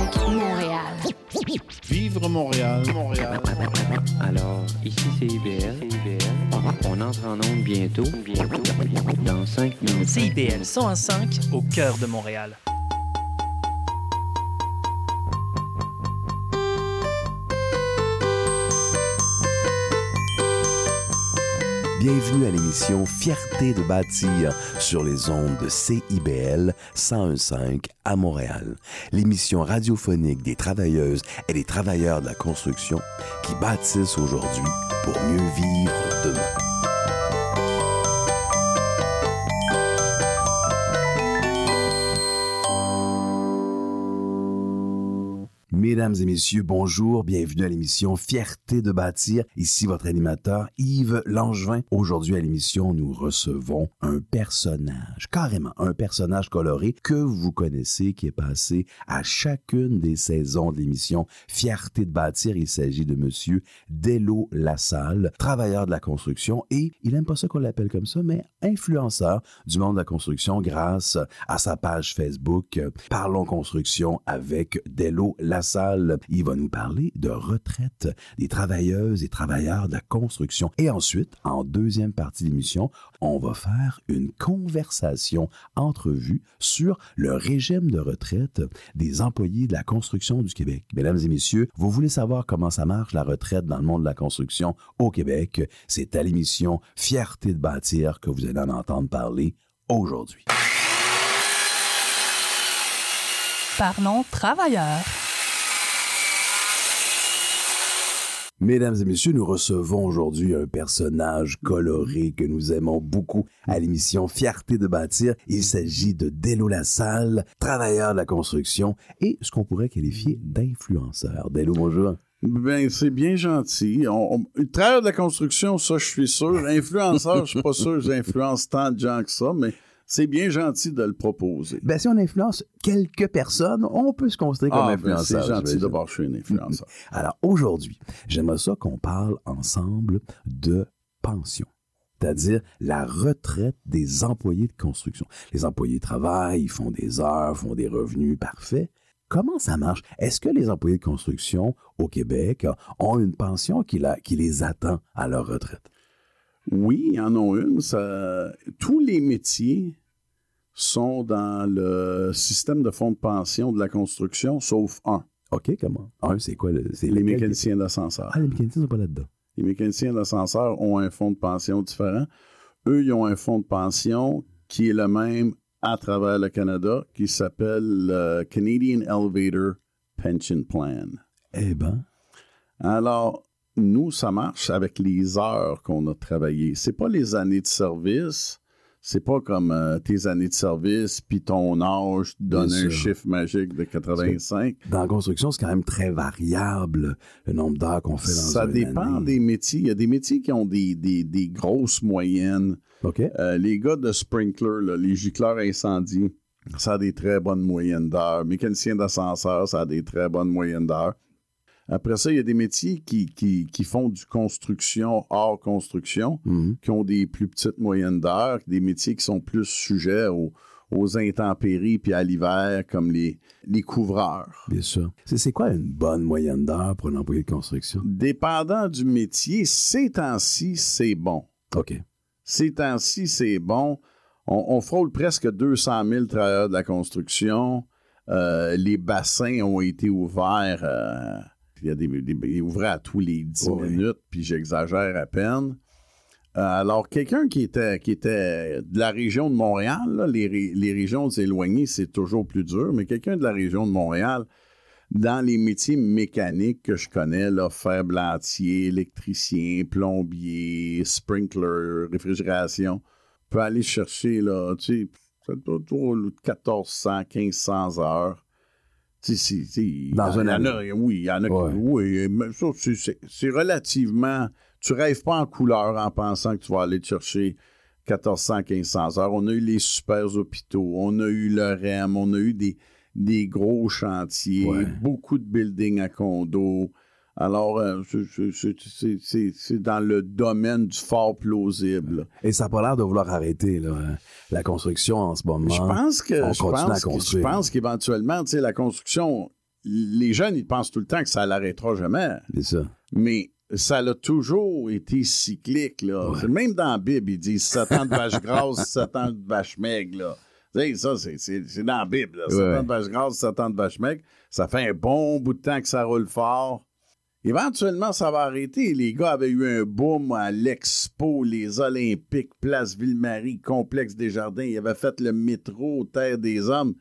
101.5 Montréal. Vivre Montréal, Montréal. Alors, ici c'est IBL. On entre en onde bientôt. Bientôt. Dans 5 minutes. CIBL 101.5 au cœur de Montréal. Bienvenue à l'émission Fierté de bâtir sur les ondes de CIBL 1015 à Montréal. L'émission radiophonique des travailleuses et des travailleurs de la construction qui bâtissent aujourd'hui pour mieux vivre Mesdames et messieurs, bonjour, bienvenue à l'émission Fierté de bâtir. Ici votre animateur Yves Langevin. Aujourd'hui à l'émission, nous recevons un personnage, carrément un personnage coloré que vous connaissez, qui est passé à chacune des saisons de l'émission Fierté de bâtir. Il s'agit de monsieur Delo Lassalle, travailleur de la construction et il aime pas ça qu'on l'appelle comme ça, mais influenceur du monde de la construction grâce à sa page Facebook Parlons construction avec Delo Lassalle il va nous parler de retraite des travailleuses et travailleurs de la construction. Et ensuite, en deuxième partie de l'émission, on va faire une conversation entrevue sur le régime de retraite des employés de la construction du Québec. Mesdames et messieurs, vous voulez savoir comment ça marche la retraite dans le monde de la construction au Québec? C'est à l'émission Fierté de bâtir que vous allez en entendre parler aujourd'hui. Parlons travailleurs. Mesdames et messieurs, nous recevons aujourd'hui un personnage coloré que nous aimons beaucoup à l'émission Fierté de bâtir. Il s'agit de Delo Lassalle, travailleur de la construction et ce qu'on pourrait qualifier d'influenceur. Delo, bonjour. Ben, c'est bien gentil. Travailleur de la construction, ça, je suis sûr. Influenceur, je suis pas sûr que j'influence tant de gens que ça, mais c'est bien gentil de le proposer. Ben, si on influence quelques personnes, on peut se considérer comme Ah, ben, influenceur. c'est gentil d'abord, je suis un influenceur. Alors aujourd'hui, j'aimerais ça qu'on parle ensemble de pension. C'est-à-dire la retraite des employés de construction. Les employés travaillent, ils font des heures, font des revenus parfaits. Comment ça marche? Est-ce que les employés de construction au Québec ont une pension qui, la- qui les attend à leur retraite? Oui, il y en a une. Ça... Tous les métiers sont dans le système de fonds de pension de la construction, sauf un. OK, comment? Un, c'est quoi? le- C'est Les mécaniciens d'ascenseur. Ah, les mécaniciens sont pas là-dedans. Les mécaniciens d'ascenseur ont un fonds de pension différent. Eux, ils ont un fonds de pension qui est le même à travers le Canada, qui s'appelle le Canadian Elevator Pension Plan. Eh ben, Alors, nous, ça marche avec les heures qu'on a travaillées. C'est pas les années de service. C'est pas comme euh, tes années de service, puis ton âge donne un chiffre magique de 85. dans la construction, c'est quand même très variable, le nombre d'heures qu'on fait dans Ça une dépend année. des métiers. Il y a des métiers qui ont des, des, des grosses moyennes. Euh, les gars de sprinkler, là, les gicleurs incendie, ça a des très bonnes moyennes d'heures. Mécanicien d'ascenseur, ça a des très bonnes moyennes d'heures. Après ça, il y a des métiers qui, qui, qui font du construction hors construction, Mhm. qui ont des plus petites moyennes d'heures, des métiers qui sont plus sujets aux, aux intempéries puis à l'hiver, comme les, les couvreurs. Bien sûr. C'est, c'est quoi une bonne moyenne d'heure pour un employé de construction? Dépendant du métier, ces temps-ci, c'est bon. OK. Ces temps-ci, c'est bon. On, on frôle presque 200 000 travailleurs de la construction. Euh, les bassins ont été ouverts. euh, il y a des, des- ils ouvraient à tous les 10 Oui. minutes, puis j'exagère à peine. Euh, alors, quelqu'un qui était, qui était de la région de Montréal, là, les, ré- les régions éloignées, c'est toujours plus dur, mais quelqu'un de la région de Montréal, dans les métiers mécaniques que je connais, là, fer blantier, électricien, plombier, sprinkler, réfrigération, peut aller chercher, là, tu sais, ça doit être autour de 1400, 1500 heures. Dans en- une il y en a- année. oui, il y en a qui- oui, mais ça, c'est- relativement. Tu rêves pas en couleur en pensant que tu vas aller te chercher 1400, 1500 heures. On a eu les super hôpitaux, on a eu le REM, on a eu des, des gros chantiers, Ouais. beaucoup de buildings à condos. Alors, euh, c'est- dans le domaine du fort plausible. Et ça n'a pas l'air de vouloir arrêter, là, hein, la construction en ce moment. Je pense que on je pense, que- je construire. pense qu'éventuellement, tu sais, la construction les jeunes, ils pensent tout le temps que ça l'arrêtera jamais. C'est ça. Mais ça a toujours été cyclique. Là. Ouais. Même dans la Bible, ils disent 7 ans de vache grasse, 7 ans de vache maigre. Là. Ça, c'est dans la Bible. Là. 7 Ouais. ans de vache grasse, 7 ans de vache maigre. Ça fait un bon bout de temps que ça roule fort. Éventuellement, ça va arrêter. Les gars avaient eu un boom à l'Expo, les Olympiques, Place Ville-Marie, Complexe des Jardins. Ils avaient fait le métro Terre des Hommes.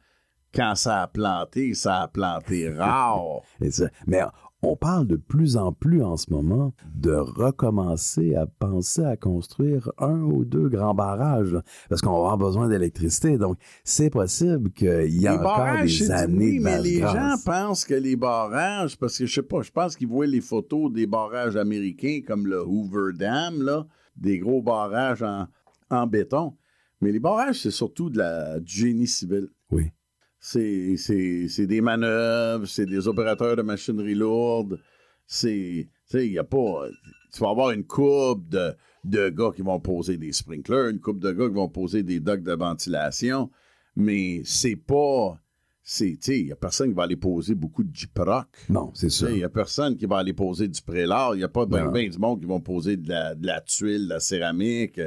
Quand ça a planté, ça a planté rare. Mais on parle de plus en plus en ce moment de recommencer à penser à construire un ou deux grands barrages, parce qu'on va avoir besoin d'électricité. Donc, c'est possible qu'il y ait encore barrages, des années oui, de mais les gens pensent que les barrages, parce que je sais pas, je pense qu'ils voient les photos des barrages américains comme le Hoover Dam, là, des gros barrages en, en béton. Mais les barrages, c'est surtout de la, du génie civil. Oui. C'est, c'est, c'est des manœuvres, c'est des opérateurs de machinerie lourde. C'est, tu sais, il a pas. Tu vas avoir une coupe de, de gars qui vont poser des sprinklers, une coupe de gars qui vont poser des docks de ventilation, mais c'est pas. C'est, tu sais, il y a personne qui va aller poser beaucoup de Jeep-Rock. Non, c'est sais, Il n'y a personne qui va aller poser du prélat. Il n'y a pas ben, ben du monde qui vont poser de la, de la tuile, de la céramique.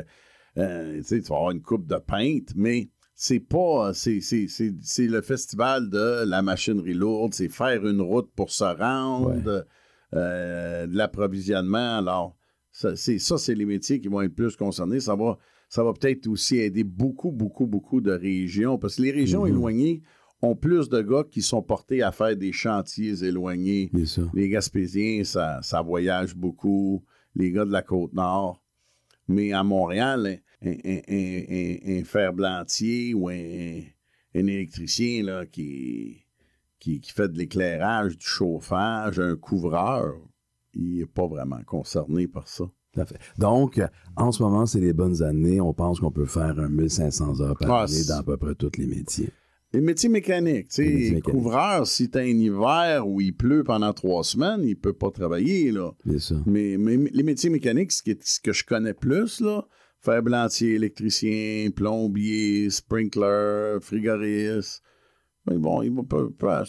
Euh, tu vas avoir une coupe de peintre, mais c'est pas. C'est, le festival de la machinerie lourde. C'est faire une route pour se rendre, euh, de l'approvisionnement. Alors, ça, c'est, ça, c'est les métiers qui vont être plus concernés. Ça va, ça va peut-être aussi aider beaucoup, beaucoup, beaucoup de régions, parce que les régions Mhm. éloignées ont plus de gars qui sont portés à faire des chantiers éloignés. Les Gaspésiens, ça, ça voyage beaucoup. Les gars de la Côte-Nord. Mais à Montréal, un, un, un- ferblantier ou un, électricien là, qui, qui, qui fait de l'éclairage, du chauffage, un couvreur, il n'est pas vraiment concerné par ça. Tout à fait. Donc, en ce moment, c'est les bonnes années. On pense qu'on peut faire un 1500 heures par Ah, année dans à peu près tous les métiers. Les métiers mécaniques, tu sais, couvreur, si t'as un hiver où il pleut pendant trois semaines, il peut pas travailler, là. C'est ça. Mais, mais les métiers mécaniques, ce, qui est- ce que je connais plus, là, ferblantier, électricien, plombier, sprinkler, frigoriste. Mais bon, il va pas,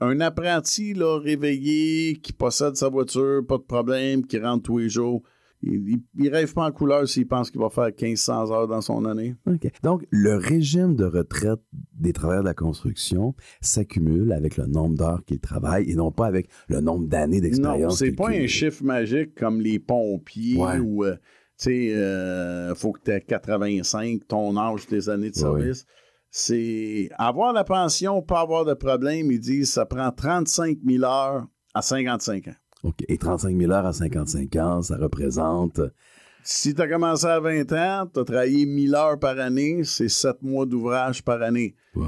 un apprenti là, réveillé, qui possède sa voiture, pas de problème, qui rentre tous les jours. Il, il rêve pas en couleur s'il pense qu'il va faire 1500 heures dans son année. Donc, le régime de retraite des travailleurs de la construction s'accumule avec le nombre d'heures qu'ils travaillent et non pas avec le nombre d'années Non, d'expérience. c'est qu'ils pas un chiffre magique comme les pompiers Ouais. où, euh, tu sais, euh, faut que tu aies 85, ton âge, tes années de service. C'est avoir la pension, pas avoir de problème. Ils disent ça prend 35 000 heures à 55 ans. OK. Et 35 000 heures à 55 ans, ça représente... Si tu as commencé à 20 ans, tu as travaillé 1000 heures par année, c'est 7 mois d'ouvrage par année. Ouais.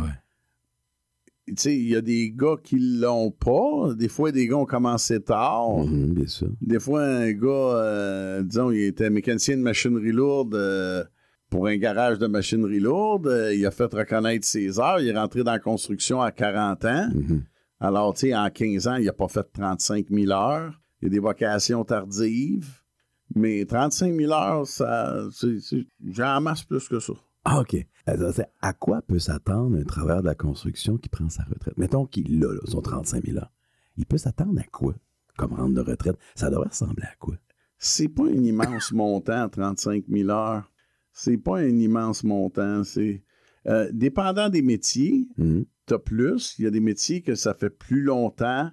Tu sais, il y a des gars qui l'ont pas. Des fois, des gars ont commencé tard. Mhm, bien sûr. Des fois, un gars, euh, disons, il était mécanicien de machinerie lourde euh, pour un garage de machinerie lourde. Euh, il a fait reconnaître ses heures. Il est rentré dans la construction à 40 ans. Mhm. Alors, tu sais, en 15 ans, il n'a pas fait 35 000 heures. Il y a des vocations tardives. Mais 35 000 heures, ça, j'en masse plus que ça. Ah, OK. Alors, c'est À quoi peut s'attendre un travailleur de la construction qui prend sa retraite? Mettons qu'il a là, son 35 000 heures. Il peut s'attendre à quoi comme rente de retraite? Ça devrait ressembler à quoi? C'est pas un immense montant, 35 000 heures. C'est pas un immense montant. C'est euh, dépendant des métiers. T'as plus. Il y a des métiers que ça fait plus longtemps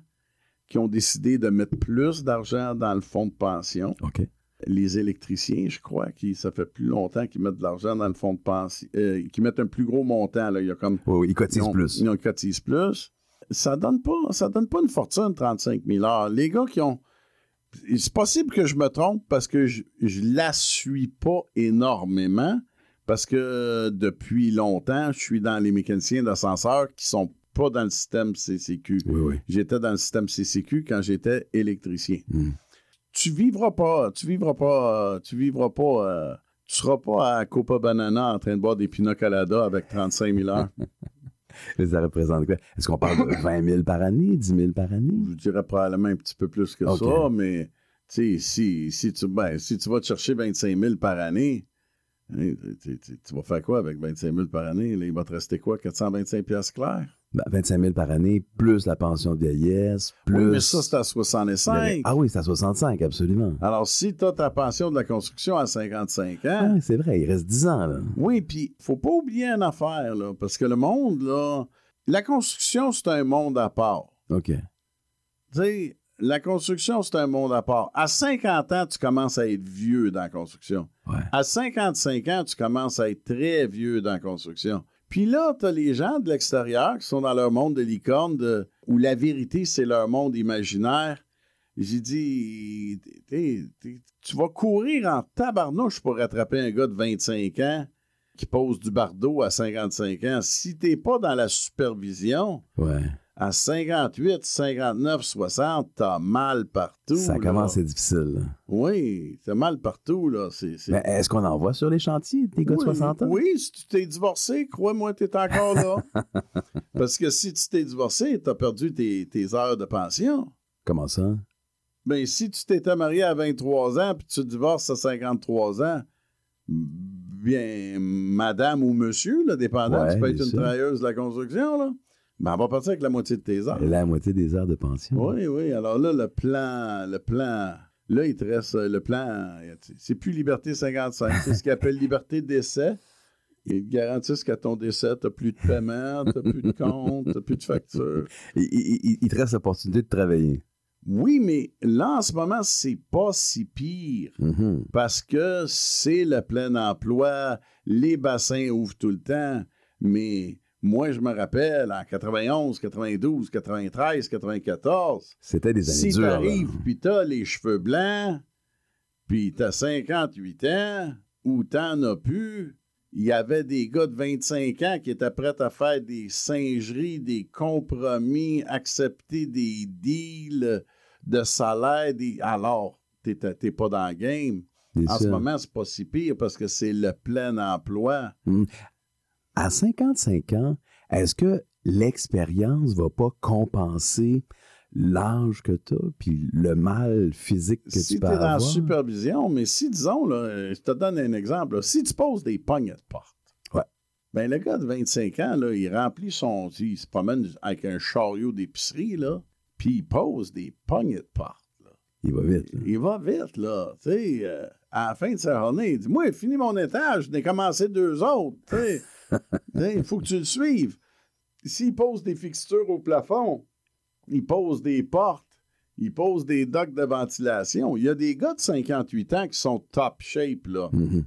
qui ont décidé de mettre plus d'argent dans le fonds de pension. OK. Les électriciens, je crois, qui ça fait plus longtemps qu'ils mettent de l'argent dans le fonds de pension, euh, qui mettent un plus gros montant. Là. Il y a comme ils ont- plus. Ils ont cotisent plus. Ça donne pas, ça donne pas une fortune, 35 000 heures. Les gars qui ont. C'est possible que je me trompe parce que je, je la suis pas énormément. Parce que euh, depuis longtemps, je suis dans les mécaniciens d'ascenseurs qui sont pas dans le système CCQ. Oui, oui. J'étais dans le système CCQ quand j'étais électricien. Mm. Tu vivras pas, tu vivras pas, euh, tu vivras pas, euh, tu seras pas à Copa Banana en train de boire des pina colada avec 35 000 heures. Et Ça représente quoi? Est-ce qu'on parle de 20 000 par année, 10 000 par année? Je dirais probablement un petit peu plus que ça, mais tu sais, si, si, tu, ben, si tu vas te chercher 25 000 par année, hein, tu, tu- tu vas faire quoi avec 25 000 par année? Là, il va te rester quoi? 425 piastres clairs? Ben, 25 000 par année, plus la pension de vieillesse, plus... Oui, mais ça, c'est à 65. Ah oui, c'est à 65, absolument. Alors, si tu as ta pension de la construction à 55 ans, Ah, c'est vrai, il reste 10 ans, là. oui, puis faut pas oublier une affaire, là, parce que le monde, là, la construction, c'est un monde à part. OK. Tu sais, la construction, c'est un monde à part. À 50 ans, tu commences à être vieux dans la construction. Ouais. À 55 ans, tu commences à être très vieux dans la construction. Puis là, tu as les gens de l'extérieur qui sont dans leur monde de licorne, où la vérité, c'est leur monde imaginaire. J'ai dit, tu vas courir en tabarnouche pour rattraper un gars de 25 ans qui pose du bardeau à 55 ans. Si t'es pas dans la supervision. À 58, 59, 60, t'as mal partout. Ça là. commence être difficile. Oui, t'as mal partout, là. C'est, c'est- Mais est-ce qu'on en voit sur les chantiers, des gars de oui, 60 ans? Oui, si tu t'es divorcé, crois-moi, t'es encore là. Parce que si tu t'es divorcé, t'as perdu tes, tes heures de pension. Comment ça? Ben, si tu t'étais marié à 23 ans puis tu te divorces à 53 ans, bien, madame ou monsieur, là, dépendant, Ouais, tu peux être une sûr. travailleuse de la construction, là. Ben, on va partir avec la moitié de tes heures. La moitié des heures de pension. Oui, oui. Alors là, le plan, le plan, là, il te reste euh, le plan, c'est plus Liberté 55, c'est ce qu'ils appellent Liberté d'essai. Ils te garantissent qu'à ton décès, t'as plus de paiement, t'as plus de compte, t'as plus de facture. Il, il- il- il te reste l'opportunité de travailler. Oui, mais là, en ce moment, c'est pas si pire. Mhm. parce que c'est le plein emploi, les bassins ouvrent tout le temps, mais moi, je me rappelle, en 91, 92, 93, 94, C'était des années si dures. là. t'arrives puis t'as les cheveux blancs, puis t'as 58 ans, ou t'en as plus, il y avait des gars de 25 ans qui étaient prêts à faire des singeries, des compromis, accepter des deals de salaire. Des... Alors, t'es pas dans le game. En ce moment, c'est pas si pire parce que c'est le plein emploi. À 55 ans, est-ce que l'expérience va pas compenser l'âge que tu as puis le mal physique que si tu tu peux es dans la avoir? supervision, mais si, disons, là, je te donne un exemple, là, si tu poses des pognes de porte, Ouais. ben le gars de 25 ans, là, il remplit son. Il se promène avec un chariot d'épicerie, là, puis il pose des pognes de porte. là. Il va vite. là. Il va vite, là. Tu sais, euh, à la fin de sa journée, il dit Moi, fini mon étage, je n'ai commencé deux autres. Tu Tu sais, il faut que tu le suives. S'il pose des fixtures au plafond, il pose des portes, il pose des docks de ventilation. Il y a des gars de 58 ans qui sont top shape, là. Mhm.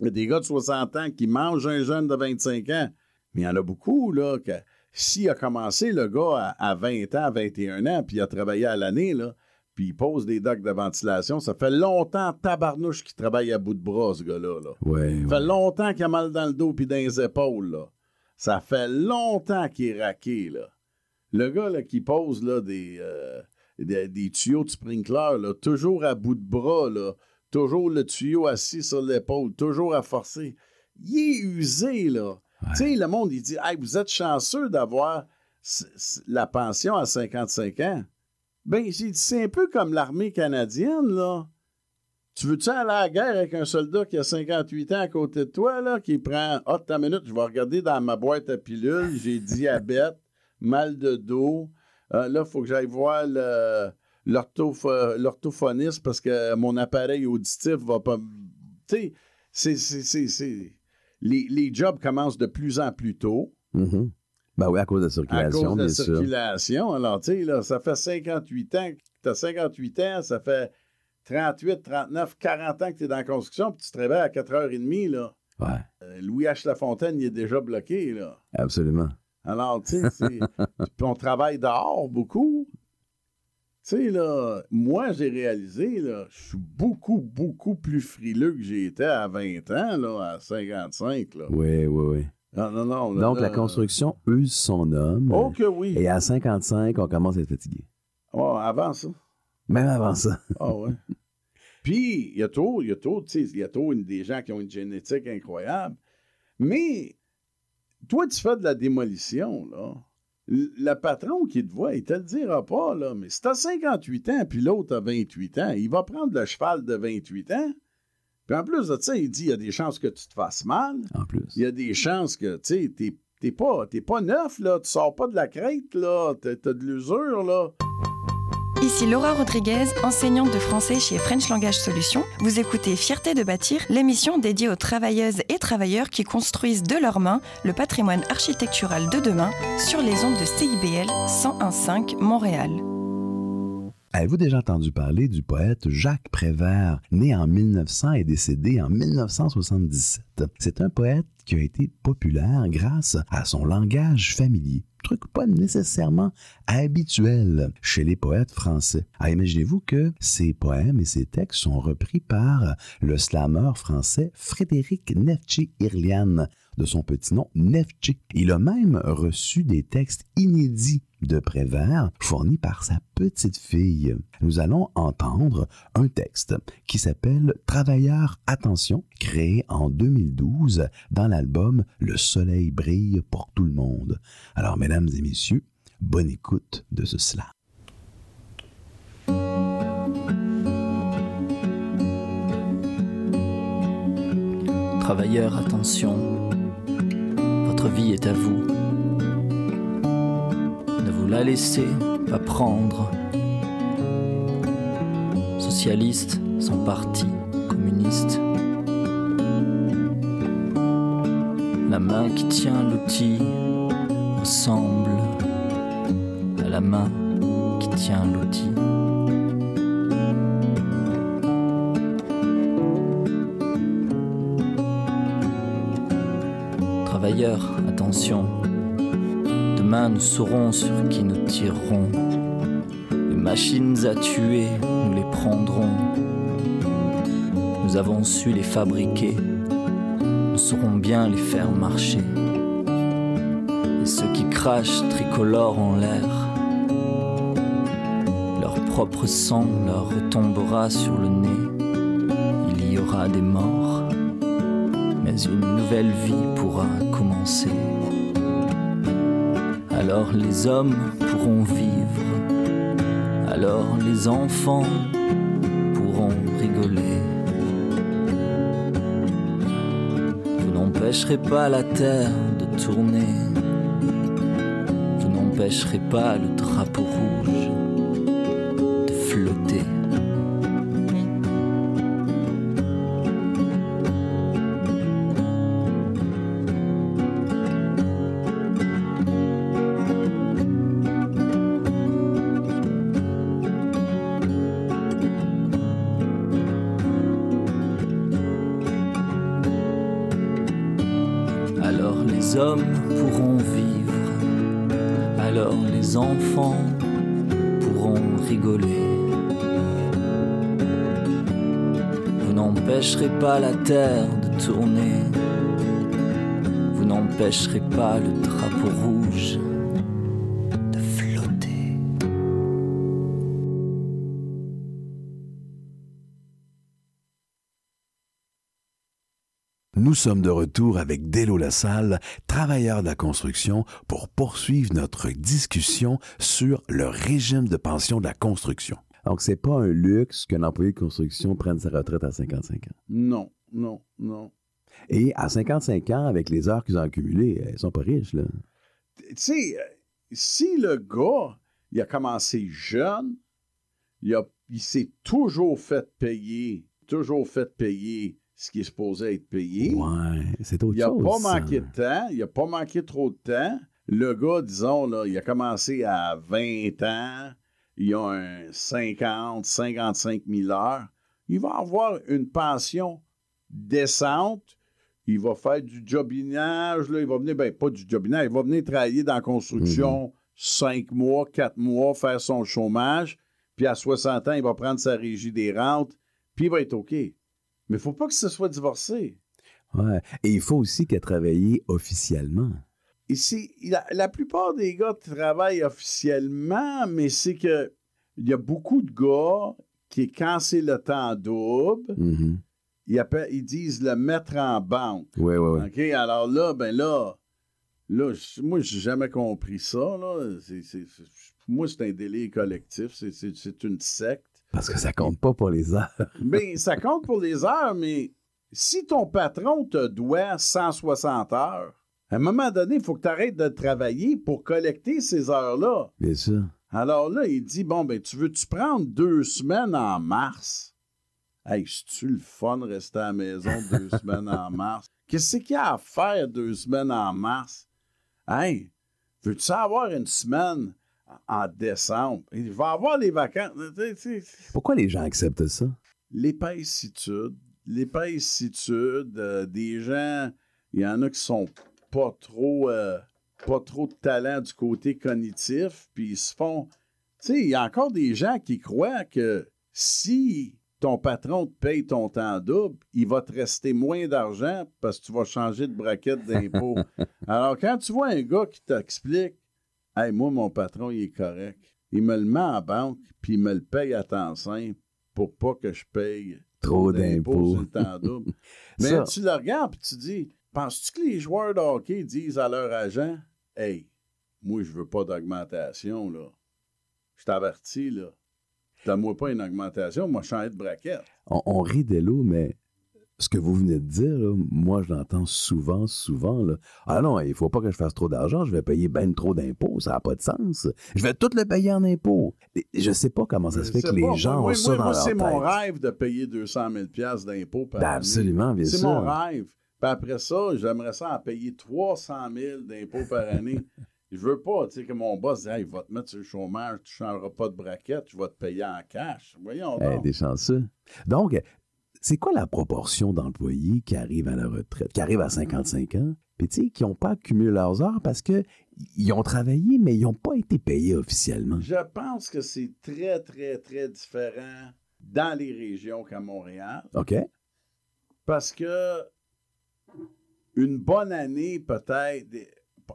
Il y a des gars de 60 ans qui mangent un jeune de 25 ans. Mais il y en a beaucoup, là, que s'il a commencé, le gars, à, à 20 ans, 21 ans, puis il a travaillé à l'année, là, puis il pose des docks de ventilation, ça fait longtemps, tabarnouche, qu'il travaille à bout de bras, ce gars-là. Là. Ouais, Ça ouais. fait longtemps qu'il a mal dans le dos puis dans les épaules, là. Ça fait longtemps qu'il est raqué, là. Le gars, là, qui pose, là, des, euh, des, des tuyaux de sprinkler, là, toujours à bout de bras, là. Toujours le tuyau assis sur l'épaule, toujours à forcer. Il est usé, là. Tu sais, le monde, il dit, hey, vous êtes chanceux d'avoir la pension à 55 ans. Ben, j'ai dit, c'est un peu comme l'armée canadienne, là. Tu veux-tu aller à la guerre avec un soldat qui a 58 ans à côté de toi, là, qui prend Ah, ta minute, je vais regarder dans ma boîte à pilules, j'ai diabète, mal de dos. Euh, là, il faut que j'aille voir le- l'orthopho- l'orthophoniste parce que mon appareil auditif va pas. Tu sais, c'est- c'est- c'est- c'est- Les, les jobs commencent de plus en plus tôt Mhm. Ben oui, à cause de la à circulation, cause de la bien sûr. circulation. Alors, tu sais, là, ça fait 58 ans, tu as 58 ans, ça fait 38, 39, 40 ans que tu es dans la construction, puis tu te réveilles à 4h30, là. Ouais, Euh, Louis H. Lafontaine, il est déjà bloqué, là. absolument. Alors, tu sais, on travaille dehors beaucoup. Tu sais, là, moi, j'ai réalisé, là, je suis beaucoup, beaucoup plus frileux que j'étais à 20 ans, là, à 55, là. Oui, oui, oui. Non, non, non. là, Donc, la construction use son homme. Oh que oui. Et à 55, on commence à être fatigué. Oh, avant ça. Même avant ça. Ah ouais. Puis, il y a trop, il y a trop, tu sais, il y a trop une- des gens qui ont une génétique incroyable. Mais, toi, tu fais de la démolition, là. Le patron qui te voit, il te le dira pas, là. Mais si t'as 58 ans, puis l'autre a 28 ans, il va prendre le cheval de 28 ans. Puis en plus de ça, il dit, il y a des chances que tu te fasses mal. En plus. Il y a des chances que, tu sais, t'es t'es pas, t'es pas neuf, là. Tu sors pas de la crête, là. T'as, t'as de l'usure, là. Ici Laura Rodriguez, enseignante de français chez French Language Solutions. Vous écoutez Fierté de bâtir, l'émission dédiée aux travailleuses et travailleurs qui construisent de leurs mains le patrimoine architectural de demain sur les ondes de CIBL 101.5 Montréal. Avez-vous déjà entendu parler du poète Jacques Prévert, né en 1900 et décédé en 1977? C'est un poète qui a été populaire grâce à son langage familier. Truc pas nécessairement habituel chez les poètes français. Ah, imaginez-vous que ces poèmes et ces textes sont repris par le slameur français Frédéric Neftchi-Irlian, de son petit nom Neftchi. Il a même reçu des textes inédits de Prévert fournis par sa petite fille. Nous allons entendre un texte qui s'appelle Travailleurs, attention, créé en 2012 dans l'album Le soleil brille pour tout le monde. Alors, mesdames et messieurs, bonne écoute de ce slam. Attention, votre vie est à vous. Ne vous la laissez pas prendre. Socialistes sont partis communistes. La main qui tient l'outil ressemble à la main qui tient l'outil. Travailleurs, attention, demain nous saurons sur qui nous tirerons. Les machines à tuer, nous les prendrons. Nous avons su les fabriquer, nous saurons bien les faire marcher. Et ceux qui crachent tricolores en l'air, leur propre sang leur retombera sur le nez. Il y aura des morts, une nouvelle vie pourra commencer. Alors les hommes pourront vivre, alors les enfants pourront rigoler. Vous n'empêcherez pas la terre de tourner, vous n'empêcherez pas le drapeau rouge pas la terre de tourner, vous n'empêcherez pas le drapeau rouge de flotter. Nous sommes de retour avec Délo Lassalle, travailleur de la construction, pour poursuivre notre discussion sur le régime de pension de la construction. Donc, c'est pas un luxe qu'un employé de construction prenne sa retraite à 55 ans. Non, non, non. Et à 55 ans, avec les heures qu'ils ont accumulées, ils sont pas riches, là. Tu sais, euh, si le gars, il a commencé jeune, il, s'est toujours fait payer, toujours fait payer ce qui est supposé être payé. Ouais, c'est autre Il n'a chose. pas ça. manqué de temps, il n'a pas manqué trop de temps. Le gars, disons, là, il a commencé à 20 ans, il a un 50, 55 000 heures. Il va avoir une pension décente. Il va faire du jobinage, là, il va venir, ben pas du jobinage, il va venir travailler dans la construction 5 mois, 4 mois, faire son chômage, puis à 60 ans, il va prendre sa régie des rentes, puis il va être OK. Mais il ne faut pas que ce soit divorcé. Ouais. Et il faut aussi qu'elle travaille officiellement. C'est- la, la plupart des gars travaillent officiellement, mais c'est que il y a beaucoup de gars qui, quand c'est le temps double, Mhm. ils, appellent- ils disent le mettre en banque. Ouais, ouais. OK? Alors là, ben là, là, je- moi, j'ai jamais compris ça. Là. Moi, c'est un délire collectif. C'est- une secte. Parce que ça compte pas pour les heures. Mais ça compte pour les heures, mais si ton patron te doit 160 heures, À un moment donné, il faut que tu arrêtes de travailler pour collecter ces heures-là. Bien sûr. Alors là, il dit Bon, ben, tu veux-tu prendre deux semaines en mars? Hey, c'est-tu le fun de rester à la maison deux semaines en mars? Qu'est-ce qu'il y a à faire deux semaines en mars? Hey, veux-tu avoir une semaine en décembre? Il va avoir les vacances. Pourquoi les gens acceptent ça? L'épaissitude. L'épaissitude euh, des gens, il y en a qui sont pas trop, euh, pas trop de talent du côté cognitif, puis ils se font. Tu sais, il y a encore des gens qui croient que si ton patron te paye ton temps double, il va te rester moins d'argent parce que tu vas changer de braquette d'impôt. Alors, quand tu vois un gars qui t'explique Hey, moi, mon patron, il est correct. Il me le met en banque, puis il me le paye à temps simple pour pas que je paye trop d'impôts sur le temps double. Mais tu le regardes, puis tu dis Penses-tu que les joueurs de hockey disent à leur agent Hey, moi, je veux pas d'augmentation, là. Je t'avertis, là. Donne-moi pas une augmentation, moi, je change de braquette. On, on rit de l'eau, mais ce que vous venez de dire, là, moi, je l'entends souvent, souvent. Là. Ah non, il faut pas que je fasse trop d'argent, je vais payer ben trop d'impôts, ça n'a pas de sens. Je vais tout le payer en impôts. Je sais pas comment ça se fait que les gens ont ça dans moi, leur c'est mon rêve de payer 200 000 d'impôts par Ben, année. absolument, bien C'est sûr. mon rêve. Puis après ça, j'aimerais ça en payer 300 000 d'impôts par année. Je veux pas, tu sais, que mon boss dise, hey, il va te mettre sur le chômage, tu changeras pas de braquette, je vais te payer en cash. Voyons donc. des chanceux. Donc, c'est quoi la proportion d'employés qui arrivent à la retraite, qui arrivent à 55 ans, puis tu sais, qui n'ont pas accumulé leurs heures parce que ils ont travaillé, mais ils n'ont pas été payés officiellement? Je pense que c'est très, très, très différent dans les régions qu'à Montréal. OK? Parce que une bonne année, peut-être,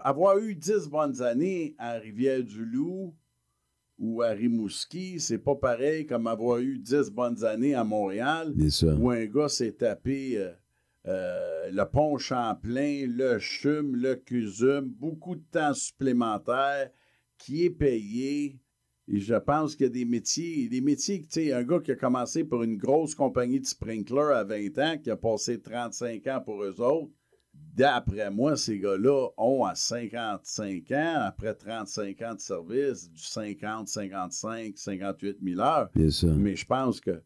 avoir eu 10 bonnes années à Rivière-du-Loup ou à Rimouski, c'est pas pareil comme avoir eu 10 bonnes années à Montréal où un gars s'est tapé euh, euh, le pont Champlain, le CHUM, le CUSUM, beaucoup de temps supplémentaire qui est payé. Et je pense qu'il y a des métiers, des métiers, tu sais, un gars qui a commencé pour une grosse compagnie de sprinkler à 20 ans, qui a passé 35 ans pour eux autres, d'après moi, ces gars-là ont à 55 ans, après 35 ans de service, du 50, 55, 58 000 heures. Bien sûr. Mais je pense que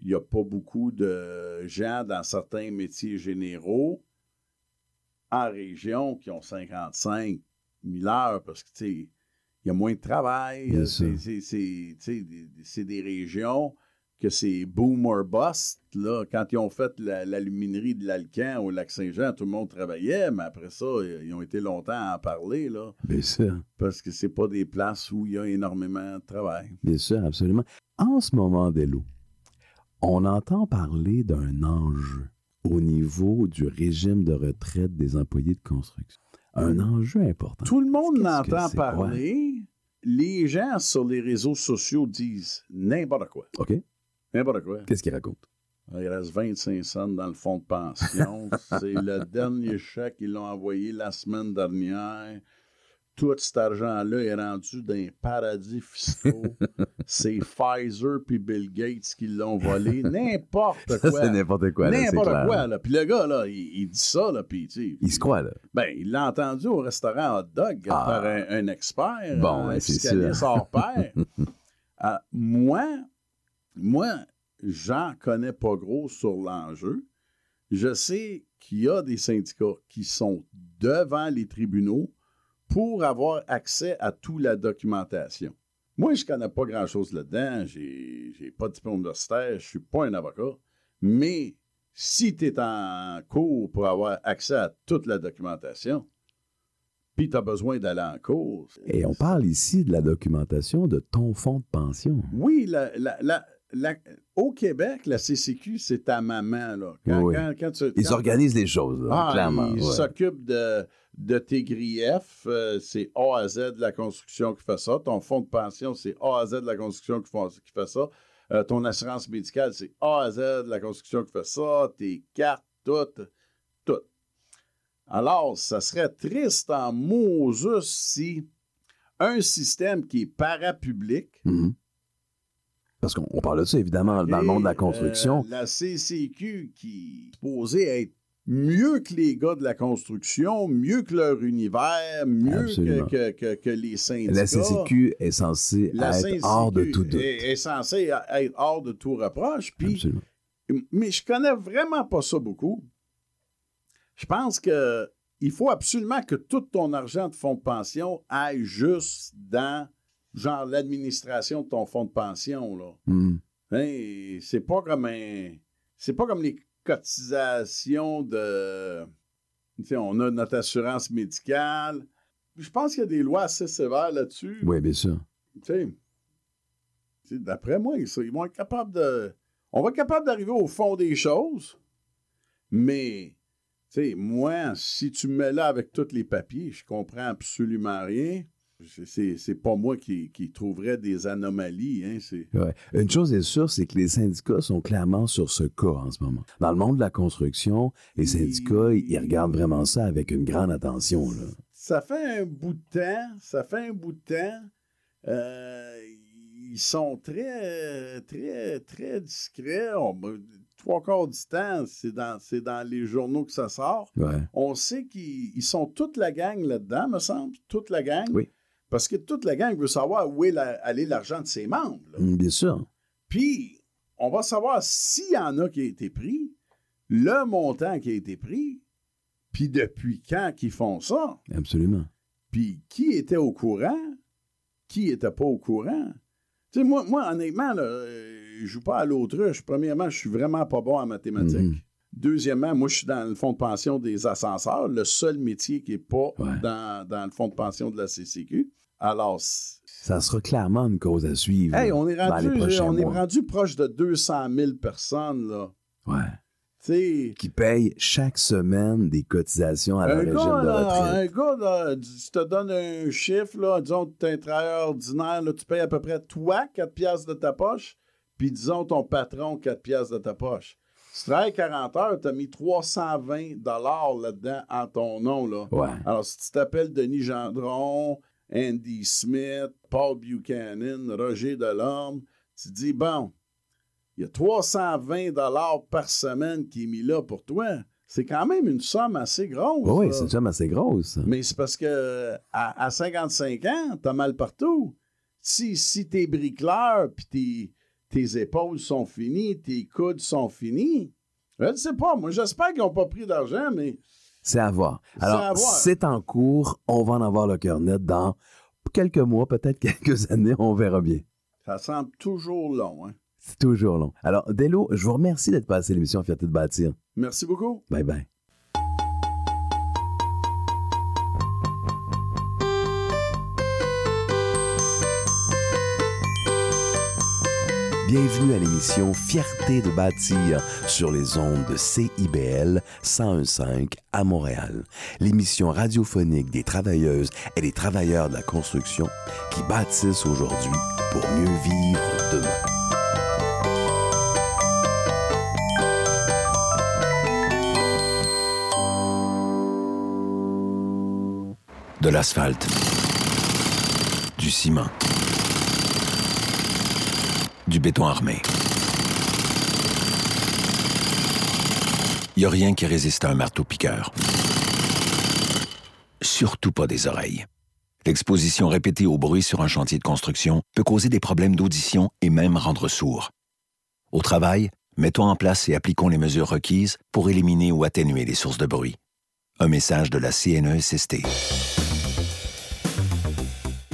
il n'y a pas beaucoup de gens dans certains métiers généraux en région qui ont 55 000 heures parce que, tu sais, il y a moins de travail. Euh, des- c'est des régions que c'est boom or bust. Là, quand ils ont fait la- l'aluminerie de l'Alcan au Lac-Saint-Jean, tout le monde travaillait, mais après ça, ils ont été longtemps à en parler, là, Bien sûr. parce que c'est pas des places où il y a énormément de travail. Bien sûr, absolument. En ce moment, Delo, on entend parler d'un enjeu au niveau du régime de retraite des employés de construction. Un enjeu important. Tout le monde c'est? parler. Les gens sur les réseaux sociaux disent n'importe quoi. OK? N'importe quoi. Qu'est-ce qu'il raconte? Il reste 25 cents dans le fonds de pension. C'est le dernier chèque qu'ils l'ont envoyé la semaine dernière. Tout cet argent-là est rendu dans les paradis fiscaux. C'est Pfizer puis Bill Gates qui l'ont volé. N'importe quoi. c'est n'importe quoi. N'importe quoi. Là. Puis le gars, là, il, il dit ça, là, puis tu sais, Il se croit, là. ben, il l'a entendu au restaurant Hot Dog Ah. par un, un expert, Bon, un c'est fiscaliste hors pair. Ah, moi, moi, j'en connais pas gros sur l'enjeu. Je sais qu'il y a des syndicats qui sont devant les tribunaux pour avoir accès à toute la documentation. Moi, je connais pas grand-chose là-dedans. J'ai j'ai pas de diplôme universitaire. Je suis pas un avocat. Mais si tu es en cours pour avoir accès à toute la documentation, puis tu as besoin d'aller en cours. Et on parle ici de la documentation de ton fonds de pension. Oui, la- la- la- la- au Québec, la CCQ, c'est ta maman. Là. Quand, Oui. quand- quand tu- Ils quand- organisent les choses, là, Ah, clairement. Ils ouais. s'occupent de, de tes griefs. euh, c'est A à Z de la construction qui fait ça. Ton fonds de pension, c'est A à Z de la construction qui, font- qui fait ça. Euh, ton assurance médicale, c'est A à Z de la construction qui fait ça. Tes cartes, tout, tout. Alors, ça serait triste en Moses si un système qui est parapublic Mhm. Parce qu'on on parle de ça, évidemment, dans le monde de la et, construction. euh, la CCQ qui est supposée être mieux que les gars de la construction, mieux que leur univers, mieux que, que- que- que les syndicats. La CCQ est censée La être CCQ hors de tout doute. Est, est censée être hors de tout reproche. Puis, mais je connais vraiment pas ça beaucoup. Je pense que il faut absolument que tout ton argent de fonds de pension aille juste dans genre l'administration de ton fonds de pension là. Hmm. Hein, c'est pas comme un c'est pas comme les cotisations de on a notre assurance médicale. Je pense qu'il y a des lois assez sévères là-dessus. Oui, bien sûr. D'après moi, ils, ils vont être capables de. On va être capable d'arriver au fond des choses, mais, tu sais, moi, si tu me mets là avec tous les papiers, je comprends absolument rien. C'est- pas moi qui, qui trouverais des anomalies. Hein, Ouais. Une chose est sûre, c'est que les syndicats sont clairement sur ce cas en ce moment. Dans le monde de la construction, les syndicats, ils ils regardent vraiment ça avec une grande attention. Là. ça fait un bout de temps, ça fait un bout de temps. euh, ils sont très, très, très discrets. On- trois quarts du temps, c'est dans, dans les journaux que ça sort. Ouais. On sait qu'ils ils sont toute la gang là-dedans, me semble. Toute la gang. Oui. Parce que toute la gang veut savoir où est la- aller l'argent de ses membres. là. Hmm, Bien sûr. Puis, on va savoir s'il y en a qui a été pris, le montant qui a été pris, puis depuis quand qu'ils font ça. Absolument. Puis qui était au courant, qui était pas au courant. Tu sais, moi, moi, honnêtement, là, euh, je joue pas à l'autruche. Premièrement, je suis vraiment pas bon en mathématiques. Mhm. Deuxièmement, moi, je suis dans le fonds de pension des ascenseurs, le seul métier qui n'est pas Ouais. dans, dans le fonds de pension de la CCQ. Alors, Ça sera clairement une cause à suivre. hey, on est dans rendu, on est rendu proche de 200 000 personnes, là. Ouais. Qui payent chaque semaine des cotisations à un régime gars, de là, retraite. un gars, là, je te donne un chiffre, là, disons que tu es un travailleur ordinaire, là, tu payes à peu près, toi, 4 piastres de ta poche, puis disons ton patron, 4 piastres de ta poche. Si tu travailles 40 heures, tu as mis 320 là-dedans en ton nom. Là. Ouais. Alors, si tu t'appelles Denis Gendron, Andy Smith, Paul Buchanan, Roger Delorme, tu dis, bon, il y a 320 par semaine qui est mis là pour toi. C'est quand même une somme assez grosse. Oui, c'est une somme assez grosse. Mais c'est parce que à, à 55 ans, t'as mal partout. Si, si t'es bricoleur, puis tes, tes épaules sont finies, tes coudes sont finis, je ne sais pas. Moi, j'espère qu'ils n'ont pas pris d'argent, mais C'est à voir. Alors, c'est en cours. On va en avoir le cœur net dans quelques mois, peut-être quelques années. On verra bien. ça semble toujours long. Hein? C'est toujours long. Alors, Delo, je vous remercie d'être passé à l'émission Fierté de bâtir. Merci beaucoup. Bye bye. Bienvenue à l'émission Fierté de bâtir sur les ondes de CIBL 1015 à Montréal. L'émission radiophonique des travailleuses et des travailleurs de la construction qui bâtissent aujourd'hui pour mieux vivre demain. De l'asphalte. Du ciment. Du béton armé. Il n'y a rien qui résiste à un marteau-piqueur. Surtout pas des oreilles. L'exposition répétée au bruit sur un chantier de construction peut causer des problèmes d'audition et même rendre sourd. Au travail, mettons en place et appliquons les mesures requises pour éliminer ou atténuer les sources de bruit. Un message de la CNESST.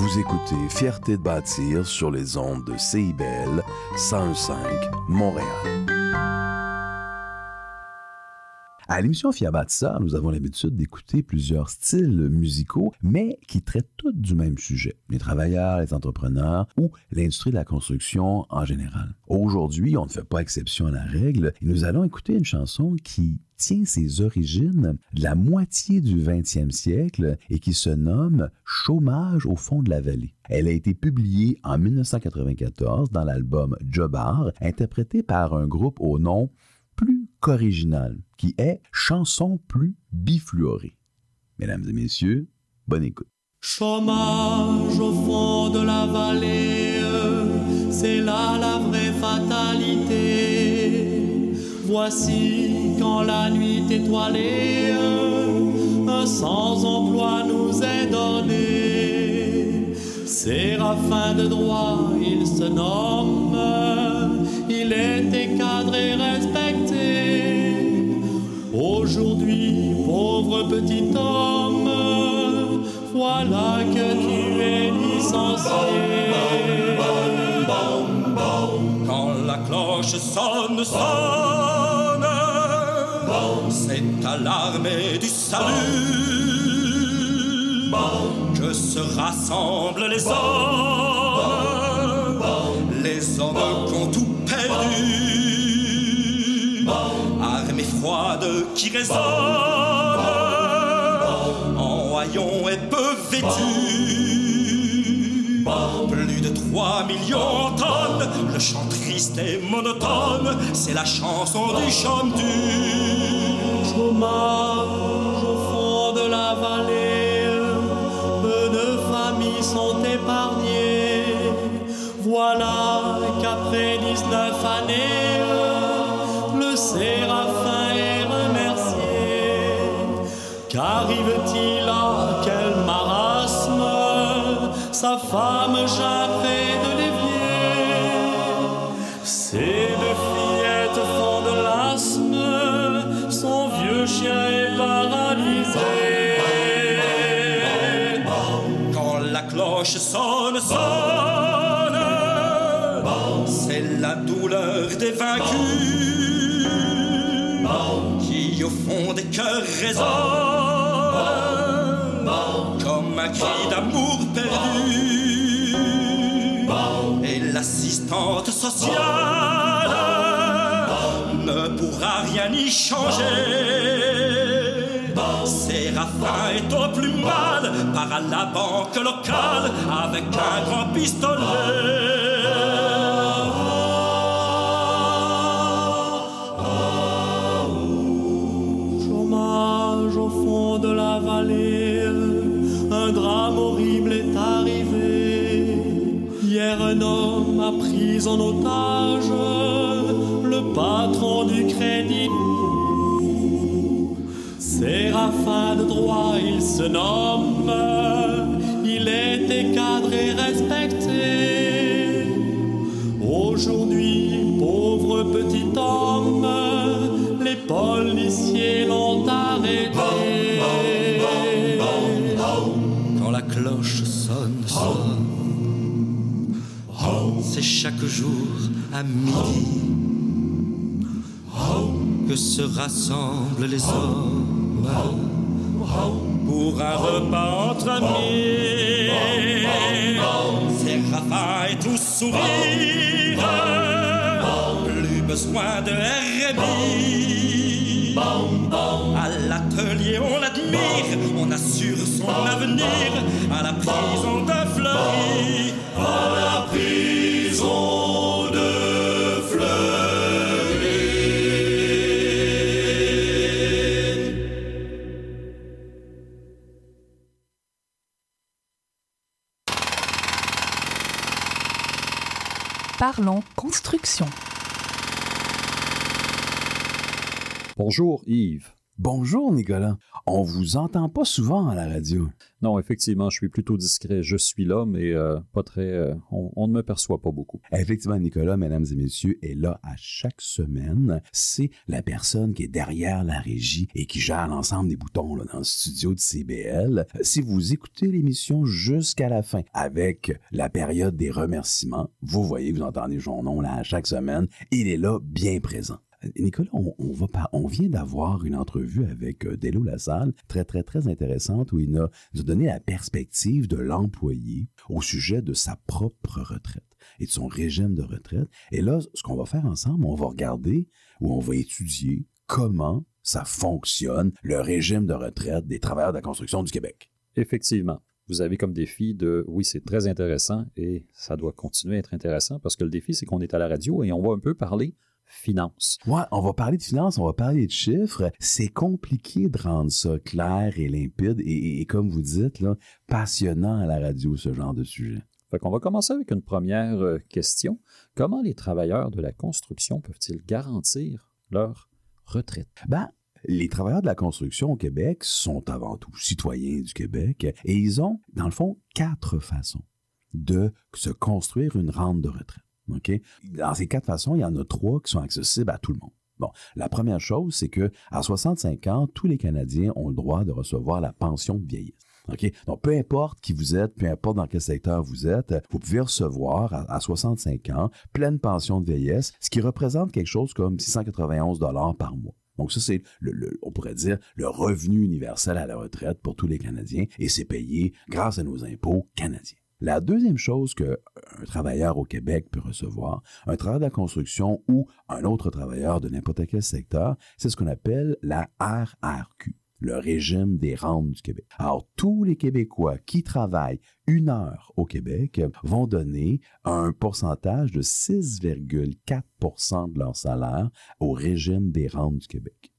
Vous écoutez Fierté de bâtir sur les ondes de CIBL 101.5 Montréal. À l'émission Fiabatissa, nous avons l'habitude d'écouter plusieurs styles musicaux, mais qui traitent tous du même sujet, les travailleurs, les entrepreneurs ou l'industrie de la construction en général. Aujourd'hui, on ne fait pas exception à la règle et nous allons écouter une chanson qui tient ses origines de la moitié du 20e siècle et qui se nomme Chômage au fond de la vallée. Elle a été publiée en 1994 dans l'album Jobar, interprété par un groupe au nom plus qu'original, qui est Chanson plus bifluorée. Mesdames et messieurs, bonne écoute. Chômage au fond de la vallée, c'est là la Voici quand la nuit étoilée, un sans-emploi nous est donné. Séraphin de droit, il se nomme, il était cadré, respecté. Aujourd'hui, pauvre petit homme, voilà que tu es licencié. Cloche sonne, sonne, c'est à l'armée du salut que se rassemblent les hommes, les hommes qui ont tout perdu, armée froide qui résonne, en haillons et peu vêtus. Plus de 3 millions en tonnes, le chant triste et monotone, c'est la chanson du chantu. Chômage au fond de la vallée, peu de familles sont épargnées. Voilà qu'après 19 années, le séraphin est remercié. Qu'arrive-t-il Sa femme jappée de l'évier. Ces deux fillettes font de l'asthme, son vieux chien est paralysé. Quand la cloche sonne, sonne, c'est la douleur des vaincus qui au fond des cœurs résonne comme un cri d'amour l'assistante sociale ne pourra rien y changer. Séraphin est au plus mal par à la banque locale avec un grand pistolet. En otage le patron du crédit. Séraphin de droit, il se nomme, il était cadré, respecté. Aujourd'hui, pauvre petit homme, les policiers chaque jour à midi que se rassemblent les hommes pour un repas entre amis. Séraphin et tout sourire, plus besoin de RMI. À l'atelier, on l'admire, on assure son avenir à la prison de Fleury. La Construction. Bonjour Yves. Bonjour Nicolas. On vous entend pas souvent à la radio. Non, effectivement, je suis plutôt discret. Je suis là, mais euh, pas très. euh, on, on ne me perçoit pas beaucoup. Effectivement, Nicolas, mesdames et messieurs, est là à chaque semaine. C'est la personne qui est derrière la régie et qui gère l'ensemble des boutons là, dans le studio de CBL. Si vous écoutez l'émission jusqu'à la fin avec la période des remerciements, vous voyez, vous entendez son nom là à chaque semaine. Il est là bien présent. Nicolas, on, va vient d'avoir une entrevue avec euh, Delo Lassalle, très, très, très intéressante, où il nous a donné la perspective de l'employé au sujet de sa propre retraite et de son régime de retraite. Et là, ce qu'on va faire ensemble, on va regarder ou on va étudier comment ça fonctionne, le régime de retraite des travailleurs de la construction du Québec. Effectivement. Vous avez comme défi de, oui, c'est très intéressant et ça doit continuer à être intéressant parce que le défi, c'est qu'on est à la radio et on va un peu parler finances. Ouais, on va parler de finances, on va parler de chiffres. C'est compliqué de rendre ça clair et limpide et, et- et comme vous dites, là, passionnant à la radio, ce genre de sujet. Fait qu'on va commencer avec une première euh, question. Comment les travailleurs de la construction peuvent-ils garantir leur retraite? Ben, les travailleurs de la construction au Québec sont avant tout citoyens du Québec et ils ont, dans le fond, quatre façons de se construire une rente de retraite. Dans ces quatre façons, il y en a trois qui sont accessibles à tout le monde. Bon, la première chose, c'est que à 65 ans, tous les Canadiens ont le droit de recevoir la pension de vieillesse. Donc, peu importe qui vous êtes, peu importe dans quel secteur vous êtes, vous pouvez recevoir à, à 65 ans pleine pension de vieillesse, ce qui représente quelque chose comme 691 dollars par mois. Donc ça, c'est, on pourrait dire, le revenu universel à la retraite pour tous les Canadiens et c'est payé grâce à nos impôts canadiens. La deuxième chose qu'un travailleur au Québec peut recevoir, un travailleur de la construction ou un autre travailleur de n'importe quel secteur, c'est ce qu'on appelle la RRQ, le régime des rentes du Québec. Alors, tous les Québécois qui travaillent une heure au Québec vont donner un pourcentage de 6,4% de leur salaire au régime des rentes du Québec.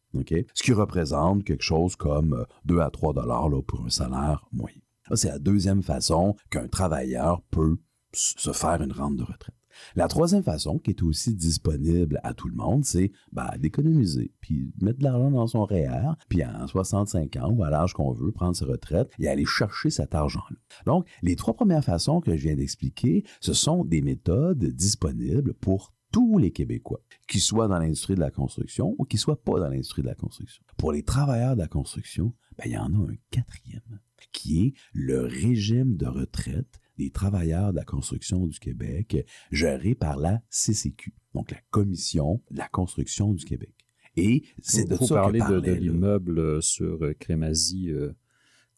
Ce qui représente quelque chose comme euh, 2 à 3 dollars pour un salaire moyen. C'est la deuxième façon qu'un travailleur peut se faire une rente de retraite. La troisième façon, qui est aussi disponible à tout le monde, c'est ben, d'économiser, puis mettre de l'argent dans son REER, puis à 65 ans ou à l'âge qu'on veut, prendre sa retraite et aller chercher cet argent-là. Donc, les trois premières façons que je viens d'expliquer, ce sont des méthodes disponibles pour tous les Québécois, qu'ils soient dans l'industrie de la construction ou qu'ils soient pas dans l'industrie de la construction. Pour les travailleurs de la construction, ben, il y en a un quatrième, qui est le régime de retraite des travailleurs de la construction du Québec, géré par la CCQ, donc la Commission de la construction du Québec. Et c'est de ça parlez que de, de l'immeuble euh, sur euh, Crémazie, euh,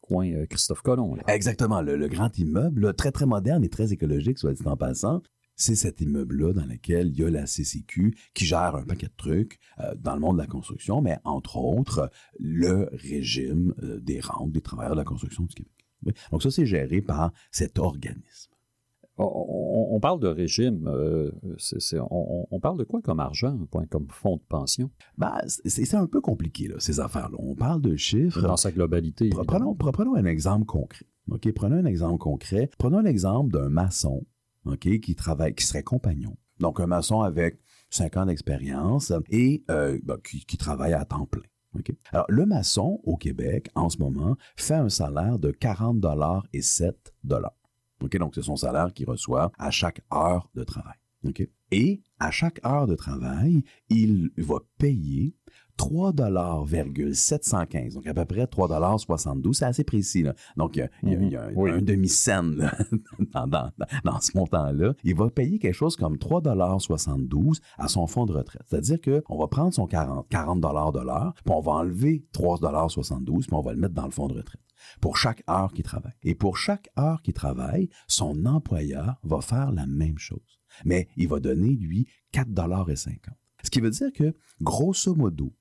coin Christophe Colomb. là. Exactement, le, le grand immeuble, là, très très moderne et très écologique, soit dit en passant. C'est cet immeuble-là dans lequel il y a la CCQ qui gère un paquet de trucs euh, dans le monde de la construction, mais entre autres le régime euh, des rentes des travailleurs de la construction du Québec. Donc ça, c'est géré par cet organisme. On, parle de régime. euh, on, on parle de quoi comme argent, comme fonds de pension? Ben, c'est un peu compliqué, là, ces affaires-là. On parle de chiffres. Dans sa globalité. Pre- Prenons, pre- prenons un exemple concret. OK? Prenons un exemple concret. Prenons l'exemple d'un maçon OK, qui travaille, qui serait compagnon. Donc, un maçon avec 5 ans d'expérience et euh, ben, qui, travaille à temps plein. Alors, le maçon au Québec, en ce moment, fait un salaire de 40 dollars et 7 dollars. OK? Donc, c'est son salaire qu'il reçoit à chaque heure de travail. Et à chaque heure de travail, il va payer 3,715 donc à peu près 3,72 c'est assez précis. Là. Donc, il y a, il y a- il y a un, un demi-cent dans, dans- dans ce montant-là. Il va payer quelque chose comme 3,72 à son fonds de retraite. C'est-à-dire qu'on va prendre son 40, 40 de l'heure, puis on va enlever 3,72 puis on va le mettre dans le fonds de retraite pour chaque heure qu'il travaille. Et pour chaque heure qu'il travaille, son employeur va faire la même chose. Mais il va donner, lui, 4,50 Ce qui veut dire que, grosso modo,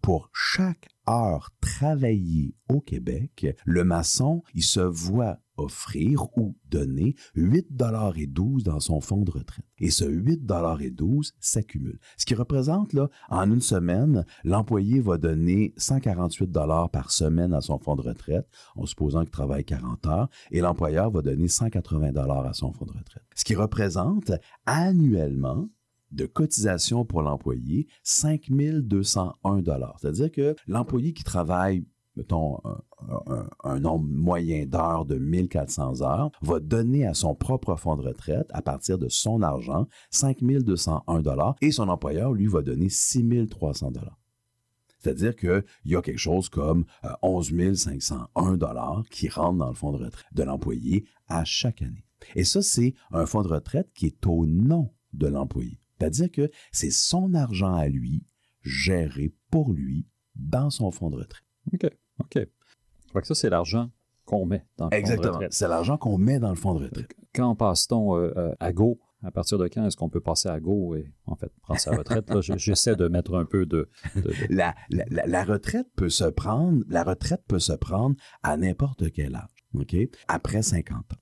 Pour chaque heure travaillée au Québec, le maçon, il se voit offrir ou donner 8,12 dans son fonds de retraite. Et ce 8,12 s'accumule. Ce qui représente, en une semaine, l'employé va donner 148 par semaine à son fonds de retraite, en supposant qu'il travaille 40 heures, et l'employeur va donner 180 à son fonds de retraite. Ce qui représente annuellement de cotisation pour l'employé 5 201 C'est-à-dire que l'employé qui travaille mettons, un, nombre moyen d'heures de 1400 heures, va donner à son propre fonds de retraite, à partir de son argent, 5 201 et son employeur, lui, va donner 6 300 c'est-à-dire qu'il y a quelque chose comme 11 euh, 501 dollars qui rentrent dans le fonds de retraite de l'employé à chaque année. Et ça, c'est un fonds de retraite qui est au nom de l'employé. C'est-à-dire que c'est son argent à lui, géré pour lui, dans son fonds de retraite. OK, OK. que ça, c'est l'argent qu'on met dans le fonds de retraite. Exactement. C'est l'argent qu'on met dans le fonds de retraite. Quand passe-t-on euh, euh, à Go à partir de quand est-ce qu'on peut passer à Go et en fait prendre sa retraite? J'essaie de mettre un peu de. La, la, retraite peut se prendre, la retraite peut se prendre à n'importe quel âge, OK? Après 50 ans.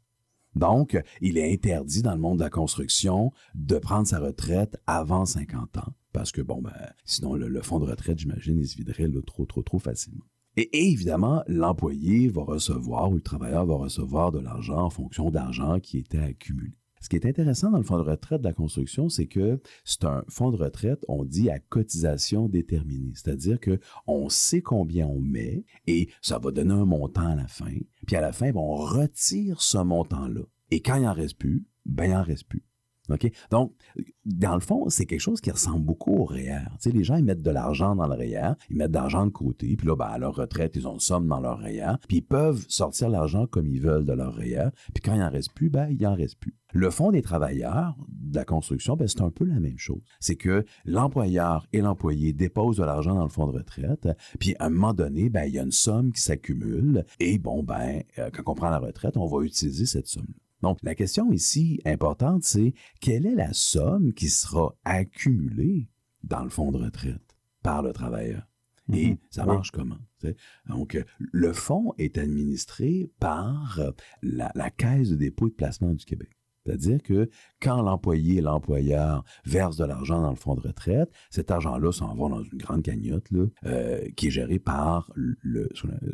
Donc, il est interdit dans le monde de la construction de prendre sa retraite avant 50 ans. Parce que, bon, ben, sinon, le, fonds de retraite, j'imagine, il se viderait trop, trop, trop facilement. Et, et évidemment, l'employé va recevoir ou le travailleur va recevoir de l'argent en fonction d'argent qui était accumulé. Ce qui est intéressant dans le fonds de retraite de la construction, c'est que c'est un fonds de retraite, on dit à cotisation déterminée. C'est-à-dire que on sait combien on met et ça va donner un montant à la fin. Puis à la fin, ben, on retire ce montant-là. Et quand il n'en reste plus, ben il n'en reste plus. Donc, dans le fond, c'est quelque chose qui ressemble beaucoup au REER. Tu sais, les gens, ils mettent de l'argent dans le REER, ils mettent de l'argent de côté, puis là, ben, à leur retraite, ils ont une somme dans leur REER, puis ils peuvent sortir l'argent comme ils veulent de leur REER, puis quand il n'en reste plus, ben, il n'en reste plus. Le Fonds des travailleurs de la construction, ben, c'est un peu la même chose. C'est que l'employeur et l'employé déposent de l'argent dans le fonds de retraite, puis à un moment donné, ben, il y a une somme qui s'accumule, et bon, ben, euh, quand on prend la retraite, on va utiliser cette somme-là. Donc, la question ici importante, c'est quelle est la somme qui sera accumulée dans le fonds de retraite par le travailleur? Et mhm. ça marche comment? Donc, le fonds est administré par la, Caisse de dépôt et de placement du Québec. C'est-à-dire que quand l'employé et l'employeur versent de l'argent dans le fonds de retraite, cet argent-là s'en va dans une grande cagnotte là, euh, qui est gérée par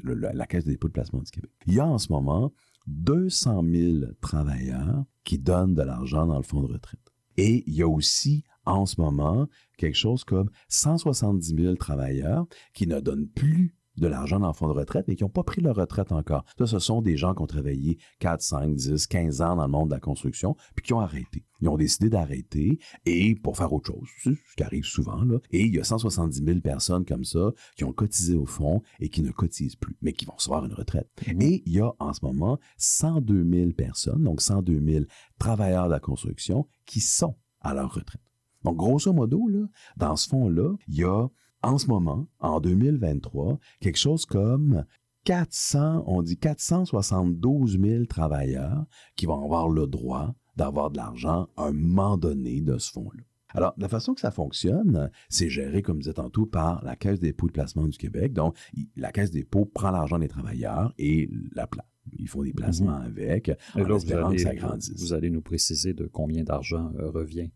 la Caisse de dépôt et de placement du Québec. Il y a en ce moment 200 000 travailleurs qui donnent de l'argent dans le fonds de retraite. Et il y a aussi en ce moment quelque chose comme 170 000 travailleurs qui ne donnent plus de l'argent dans le fonds de retraite, mais qui n'ont pas pris leur retraite encore. Ça, ce sont des gens qui ont travaillé 4, 5, 10, 15 ans dans le monde de la construction, puis qui ont arrêté. Ils ont décidé d'arrêter et pour faire autre chose, ce qui arrive souvent. Là. Et il y a 170 000 personnes comme ça qui ont cotisé au fond et qui ne cotisent plus, mais qui vont recevoir une retraite. Mmh. Et il y a en ce moment 102 000 personnes, donc 102 000 travailleurs de la construction qui sont à leur retraite. Donc, grosso modo, là, dans ce fonds-là, il y a en ce moment, en 2023, quelque chose comme 400, on dit 472 000 travailleurs qui vont avoir le droit d'avoir de l'argent à un moment donné de ce fonds-là. Alors, la façon que ça fonctionne, c'est géré, comme je disais tantôt, par la Caisse des dépôts de placement du Québec. Donc, la Caisse des dépôts prend l'argent des travailleurs et la place. Ils font des placements mhm. avec, en espérant que ça grandisse. Vous allez nous préciser de combien d'argent euh, revient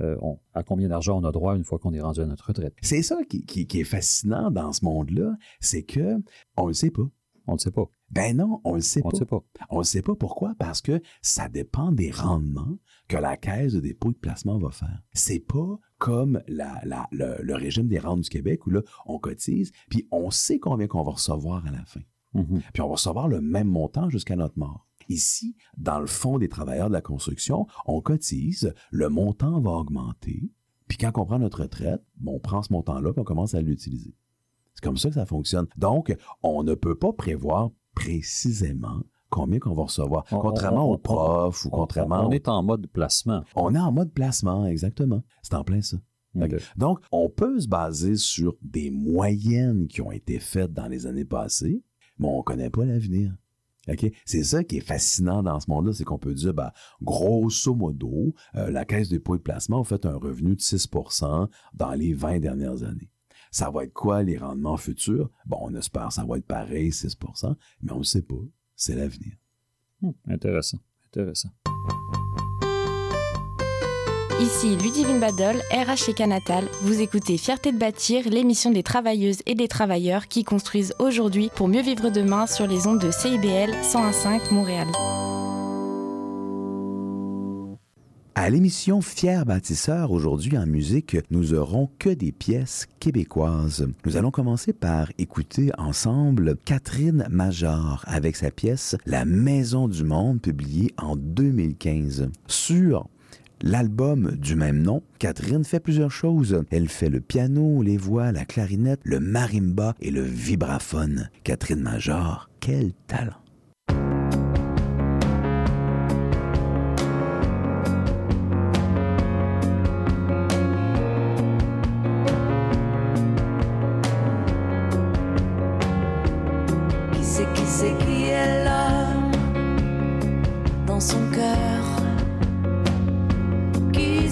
euh, à combien d'argent on a droit une fois qu'on est rendu à notre retraite? C'est ça qui, est fascinant dans ce monde-là, c'est que on le sait pas. On le sait pas. Ben non, on le sait on pas. Le sait pas. On le sait pas. Pourquoi? Parce que ça dépend des rendements que la caisse de dépôt et de placement va faire. C'est pas comme le, régime des rentes du Québec où là, on cotise, puis on sait combien qu'on va recevoir à la fin. Mm-hmm. Puis on va recevoir le même montant jusqu'à notre mort. Ici, dans le fonds des travailleurs de la construction, on cotise, le montant va augmenter, puis quand on prend notre retraite, on prend ce montant-là, puis on commence à l'utiliser. C'est comme ça que ça fonctionne. Donc, on ne peut pas prévoir précisément combien qu'on va recevoir. contrairement aux profs ou contrairement... On est en mode placement. On est en mode placement, exactement. C'est en plein ça. Donc, on peut se baser sur des moyennes qui ont été faites dans les années passées, mais on ne connaît pas l'avenir. C'est ça qui est fascinant dans ce monde-là, c'est qu'on peut dire, ben, grosso modo, euh, la Caisse des dépôt de placement a fait un revenu de 6% dans les 20 dernières années. Ça va être quoi les rendements futurs? Bon, on espère que ça va être pareil, 6% mais on ne sait pas. C'est l'avenir. Hmm, intéressant, intéressant. Ici Ludivine Badol, RH chez Canatal. Vous écoutez Fierté de bâtir, l'émission des travailleuses et des travailleurs qui construisent aujourd'hui pour mieux vivre demain sur les ondes de CIBL 101.5 Montréal. À l'émission Fier bâtisseur, aujourd'hui en musique, nous aurons que des pièces québécoises. Nous allons commencer par écouter ensemble Catherine Major avec sa pièce La Maison du Monde, publiée en 2015. Sur L'album du même nom, Catherine fait plusieurs choses. Elle fait le piano, les voix, la clarinette, le marimba et le vibraphone. Catherine Major, quel talent!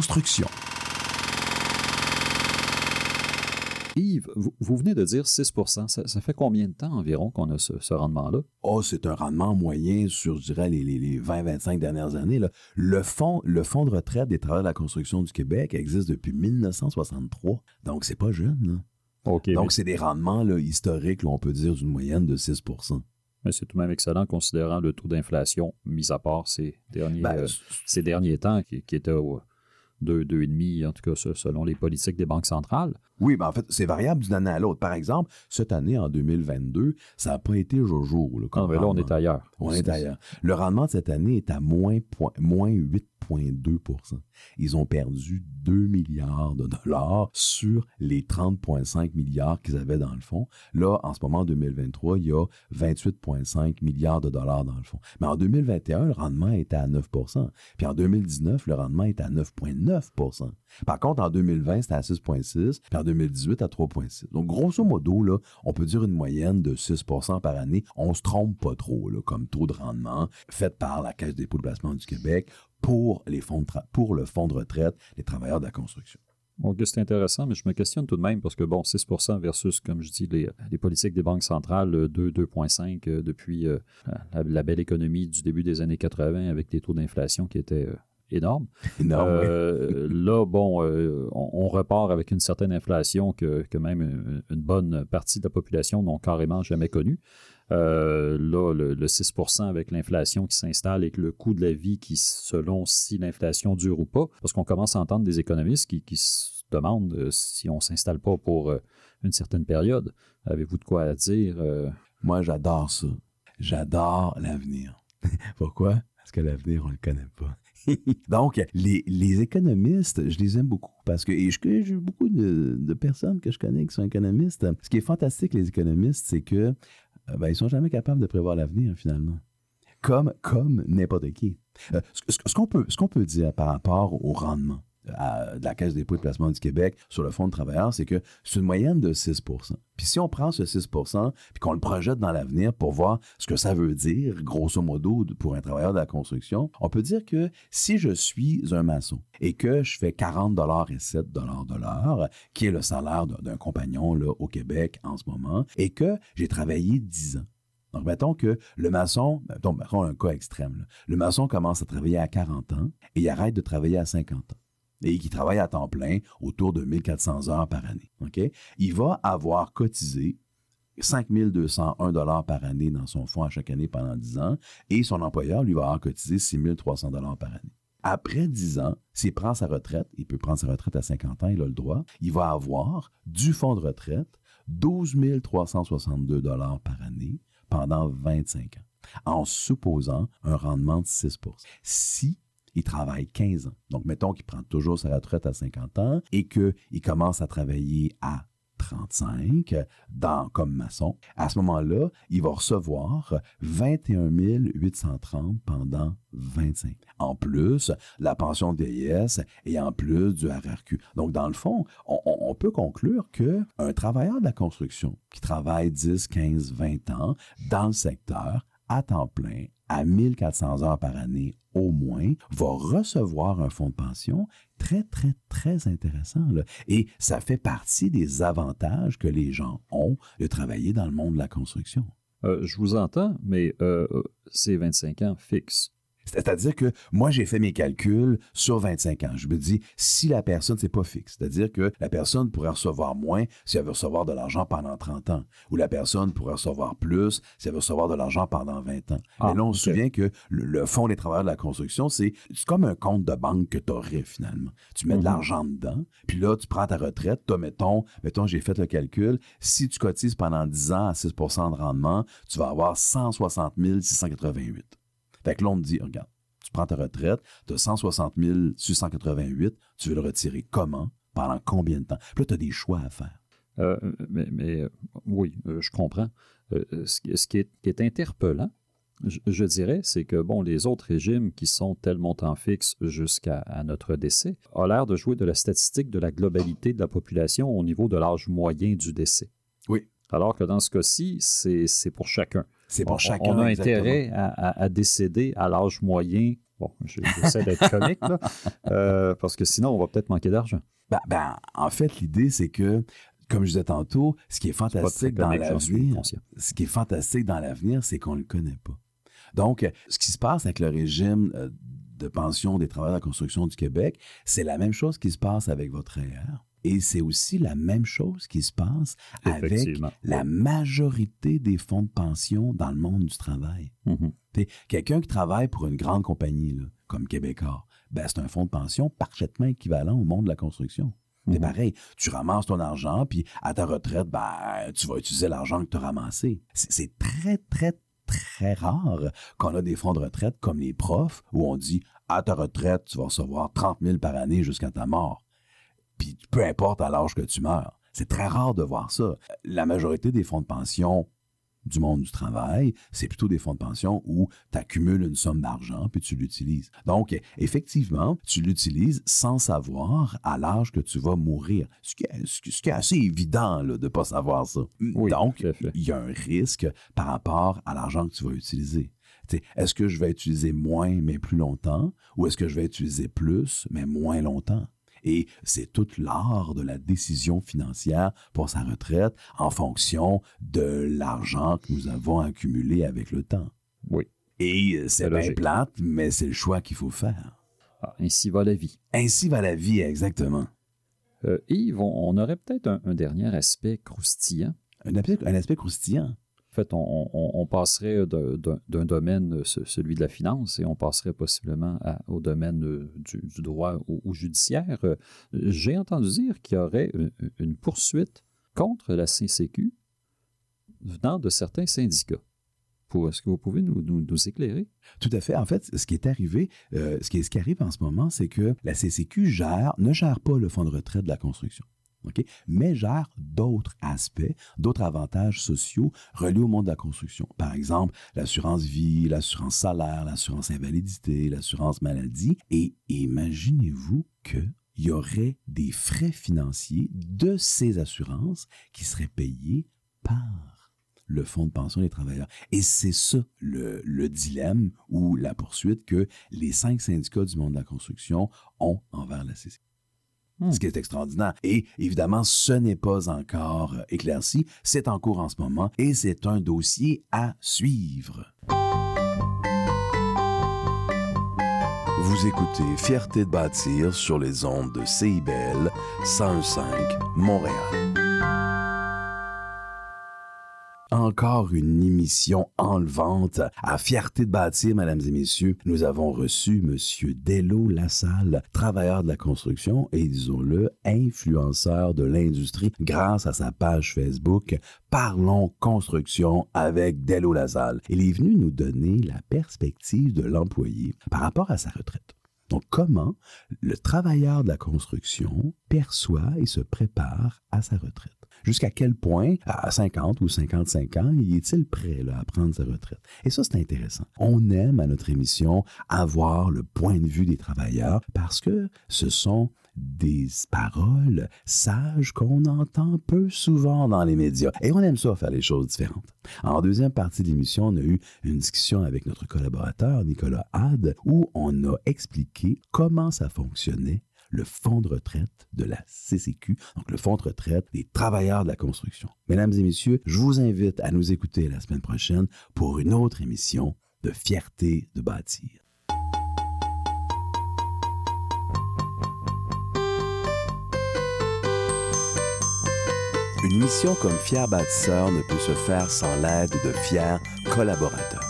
construction. Yves, vous, venez de dire 6% ça, fait combien de temps environ qu'on a ce, rendement-là? Oh, c'est un rendement moyen sur, je dirais, les, 20-25 dernières années. Le, fonds, le fonds de retraite des travailleurs de la construction du Québec existe depuis 1963. Donc, c'est pas jeune. Donc, c'est des rendements historiques, on peut dire, d'une moyenne de 6% mais c'est tout de même excellent considérant le taux d'inflation, mis à part ces derniers, ben, euh, ces derniers temps qui, qui était au 2, 2,5, en tout cas selon les politiques des banques centrales. Oui, ben en fait, c'est variable d'une année à l'autre. Par exemple, cette année, en 2022, ça n'a pas été jour. Là, non, mais là, on est ailleurs. On est, ailleurs. Le rendement de cette année est à moins, moins 8,2% Ils ont perdu 2 milliards de dollars sur les 30,5 milliards qu'ils avaient dans le fond. Là, en ce moment, en 2023, il y a 28,5 milliards de dollars dans le fond. Mais en 2021, le rendement était à 9% Puis en 2019, le rendement est à 9,9% Par contre, en 2020, c'était à 6,6 Puis en 2018 à 3,6. Donc, grosso modo, là, on peut dire une moyenne de 6% par année. On se trompe pas trop là, comme taux de rendement fait par la Caisse des dépôts de placement du Québec pour, les fonds pour le fonds de retraite des travailleurs de la construction. Donc, c'est intéressant, mais je me questionne tout de même parce que, bon, 6% versus, comme je dis, les, politiques des banques centrales, 2, 2,5 depuis la, belle économie du début des années 80 avec des taux d'inflation qui étaient énormes. Là, bon, on, repart avec une certaine inflation que, même une, bonne partie de la population n'ont carrément jamais connue. Euh, là, le, 6% avec l'inflation qui s'installe et que le coût de la vie qui, selon si l'inflation dure ou pas, parce qu'on commence à entendre des économistes qui, se demandent euh, si on ne s'installe pas pour euh, une certaine période. Avez-vous de quoi dire? Moi, j'adore ça. J'adore l'avenir. Pourquoi? Parce que l'avenir, on ne le connaît pas. Donc, les, économistes, je les aime beaucoup parce que j'ai beaucoup de, personnes que je connais qui sont économistes. Ce qui est fantastique, les économistes, c'est que euh, ben, ils sont jamais capables de prévoir l'avenir, finalement. Comme, comme n'importe qui. Euh, ce, qu'on peut, peut dire par rapport au rendement de la Caisse des dépôts de placement du Québec sur le Fonds de travailleurs, c'est que c'est une moyenne de 6% Puis si on prend ce 6% puis qu'on le projette dans l'avenir pour voir ce que ça veut dire, grosso modo, pour un travailleur de la construction, on peut dire que si je suis un maçon et que je fais 40 et 7 de l'heure, qui est le salaire d'un compagnon là, au Québec en ce moment, et que j'ai travaillé 10 ans, donc, mettons que le maçon, mettons, mettons un cas extrême, le maçon commence à travailler à 40 ans et il arrête de travailler à 50 ans et qui travaille à temps plein autour de 1400 heures par année. Il va avoir cotisé 5201 dollars par année dans son fonds à chaque année pendant 10 ans et son employeur lui va avoir cotisé 6300 dollars par année. Après 10 ans, s'il prend sa retraite, il peut prendre sa retraite à 50 ans, il a le droit, il va avoir du fonds de retraite 12 362 dollars par année pendant 25 ans, en supposant un rendement de 6% Si il travaille 15 ans. Donc, mettons qu'il prend toujours sa retraite à 50 ans et qu'il commence à travailler à 35 dans, comme maçon. À ce moment-là, il va recevoir 21 830 pendant 25. En plus, la pension de vieillesse et en plus du RRQ. Donc, dans le fond, on, on peut conclure qu'un travailleur de la construction qui travaille 10, 15, 20 ans dans le secteur à temps plein, à 1400 heures par année au moins, va recevoir un fonds de pension très, très, très intéressant. Et ça fait partie des avantages que les gens ont de travailler dans le monde de la construction. Euh, je vous entends, mais euh, euh c'est 25 ans fixe. C'est-à-dire que moi, j'ai fait mes calculs sur 25 ans. Je me dis, si la personne, c'est pas fixe, c'est-à-dire que la personne pourrait recevoir moins si elle veut recevoir de l'argent pendant 30 ans, ou la personne pourrait recevoir plus si elle veut recevoir de l'argent pendant 20 ans. Mais ah, là, on se souvient que le, Fonds des travailleurs de la construction, c'est comme un compte de banque que tu aurais finalement. Tu mets de mhm. l'argent dedans, puis là, tu prends ta retraite, tu mettons, mettons, j'ai fait le calcul, si tu cotises pendant 10 ans à 6% de rendement, tu vas avoir 160 688. Fait que là, on me dit, regarde, tu prends ta retraite, tu as 160 688, tu veux le retirer comment, pendant combien de temps? Puis là, tu as des choix à faire. Euh, mais, euh, oui, euh, je comprends. ce, qui, est, interpellant, je, dirais, c'est que bon, les autres régimes qui sont tel montant fixe jusqu'à notre décès ont l'air de jouer de la statistique de la globalité de la population au niveau de l'âge moyen du décès. Oui. Alors que dans ce cas-ci, c'est pour chacun. C'est pour chacun. On a intérêt à, décéder à l'âge moyen. Bon, j'essaie d'être comique, euh, parce que sinon, on va peut-être manquer d'argent. Ben, ben, en fait, l'idée, c'est que, comme je disais tantôt, ce qui est fantastique dans l'avenir, ce qui est fantastique dans l'avenir, c'est qu'on ne le connaît pas. Donc, ce qui se passe avec le régime euh, de pension des travailleurs de la construction du Québec, c'est la même chose qui se passe avec votre RR. Et c'est aussi la même chose qui se passe avec la majorité des fonds de pension dans le monde du travail. Mm-hmm. Quelqu'un qui travaille pour une grande compagnie comme Québécois, ben, c'est un fonds de pension parfaitement équivalent au monde de la construction. C'est mm-hmm. pareil, tu ramasses ton argent, puis à ta retraite, ben, tu vas utiliser l'argent que tu as ramassé. C'est très, très, très rare qu'on a des fonds de retraite comme les profs, où on dit, à ta retraite, tu vas recevoir 30 000 par année jusqu'à ta mort puis peu importe à l'âge que tu meurs. C'est très rare de voir ça. La majorité des fonds de pension du monde du travail, c'est plutôt des fonds de pension où tu accumules une somme d'argent puis tu l'utilises. Donc, effectivement, tu l'utilises sans savoir à l'âge que tu vas mourir. Ce qui est, assez évident de ne pas savoir ça. Donc, il y a un risque par rapport à l'argent que tu vas utiliser. Est-ce que je vais utiliser moins mais plus longtemps ou est-ce que je vais utiliser plus mais moins longtemps? Et c'est tout l'art de la décision financière pour sa retraite en fonction de l'argent que nous avons accumulé avec le temps. Oui. Et euh, c'est bien plate, mais c'est le choix qu'il faut faire. Ah, ainsi va la vie. Ainsi va la vie, exactement. Euh, Yves, on, on aurait peut-être un, un dernier aspect croustillant. Un aspect, un aspect croustillant. En fait, on, passerait d'un domaine, euh, ce- celui de la finance, et on passerait possiblement au domaine euh, du, droit ou, judiciaire. Euh, J'ai entendu dire qu'il y aurait une, poursuite contre la CCQ venant de certains syndicats. Est-ce que vous pouvez nous, éclairer? Tout à fait. En fait, ce qui est arrivé, ce, qui est- ce qui arrive en ce moment, c'est que la CCQ gère, ne gère pas le fonds de retraite de la construction. Mais gère d'autres aspects, d'autres avantages sociaux reliés au monde de la construction. Par exemple, l'assurance vie, l'assurance salaire, l'assurance invalidité, l'assurance maladie. Et imaginez-vous qu'il y aurait des frais financiers de ces assurances qui seraient payés par le fonds de pension des travailleurs. Et c'est ça le, le dilemme ou la poursuite que les cinq syndicats du monde de la construction ont envers la CCQ. Ce qui est extraordinaire. Et évidemment, ce n'est pas encore euh, éclairci. C'est en cours en ce moment et c'est un dossier à suivre. Vous écoutez Fierté de bâtir sur les ondes de CIBL 1015 Montréal. Encore une émission enlevante à Fierté de bâtir, mesdames et messieurs. Nous avons reçu Monsieur Dello Lassalle, travailleur de la construction et, disons-le, influenceur de l'industrie grâce à sa page Facebook Parlons construction avec Dello Lassalle. Il est venu nous donner la perspective de l'employé par rapport à sa retraite. Donc, comment le travailleur de la construction perçoit et se prépare à sa retraite? Jusqu'à quel point, à 50 ou 55 ans, y est-il prêt à prendre sa retraite? Et ça, c'est intéressant. On aime à notre émission avoir le point de vue des travailleurs parce que ce sont des paroles sages qu'on entend peu souvent dans les médias. Et on aime ça faire les choses différentes. En deuxième partie de l'émission, on a eu une discussion avec notre collaborateur Nicolas Had où on a expliqué comment ça fonctionnait le fonds de retraite de la CCQ, donc le fonds de retraite des travailleurs de la construction. Mesdames et messieurs, je vous invite à nous écouter la semaine prochaine pour une autre émission de Fierté de bâtir. Une mission comme Fier bâtisseur ne peut se faire sans l'aide de fiers collaborateurs.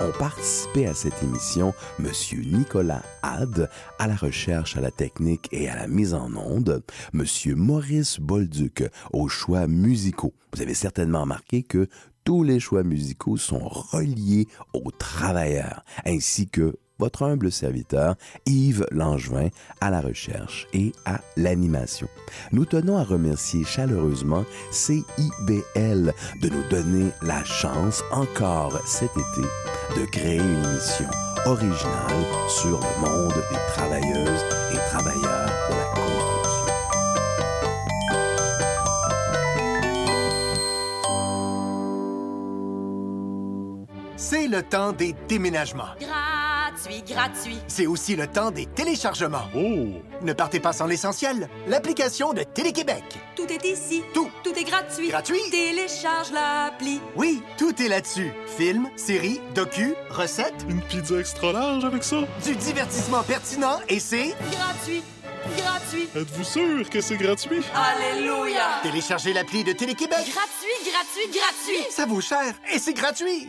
Ont participé à cette émission M. Nicolas Had à la recherche, à la technique et à la mise en onde, M. Maurice Bolduc aux choix musicaux. Vous avez certainement remarqué que tous les choix musicaux sont reliés aux travailleurs, ainsi que votre humble serviteur Yves Langevin à la recherche et à l'animation. Nous tenons à remercier chaleureusement CIBL de nous donner la chance encore cet été de créer une émission originale sur le monde des travailleuses et travailleurs de la construction. C'est le temps des déménagements. Gratuit, gratuit. C'est aussi le temps des téléchargements. Oh! Ne partez pas sans l'essentiel, l'application de Télé-Québec. Tout est ici. Tout. Tout est gratuit. Gratuit. Télécharge l'appli. Oui, tout est là-dessus. Films, séries, docu, recettes. Une pizza extra large avec ça? Du divertissement pertinent et c'est... Gratuit. Gratuit. Êtes-vous sûr que c'est gratuit? Alléluia. Téléchargez l'appli de Télé-Québec. Gratuit, gratuit, gratuit. Ça vaut cher et c'est gratuit.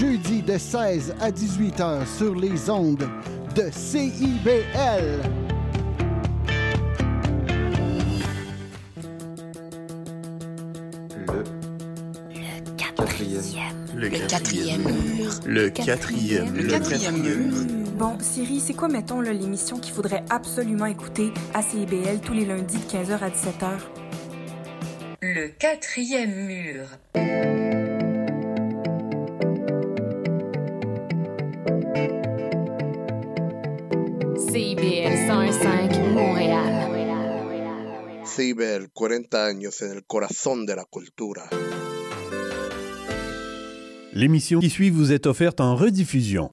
de 16 à 18 heures sur les ondes de CIBL. Le Le quatrième mur. Le quatrième. Le quatrième mur. Bon, Siri, c'est quoi, mettons, là, l'émission qu'il faudrait absolument écouter à CIBL tous les lundis de 15h à 17h? Le quatrième mur. CIBEL, 40 años en el corazón de la cultura. L'émission qui suit vous est offerte en rediffusion.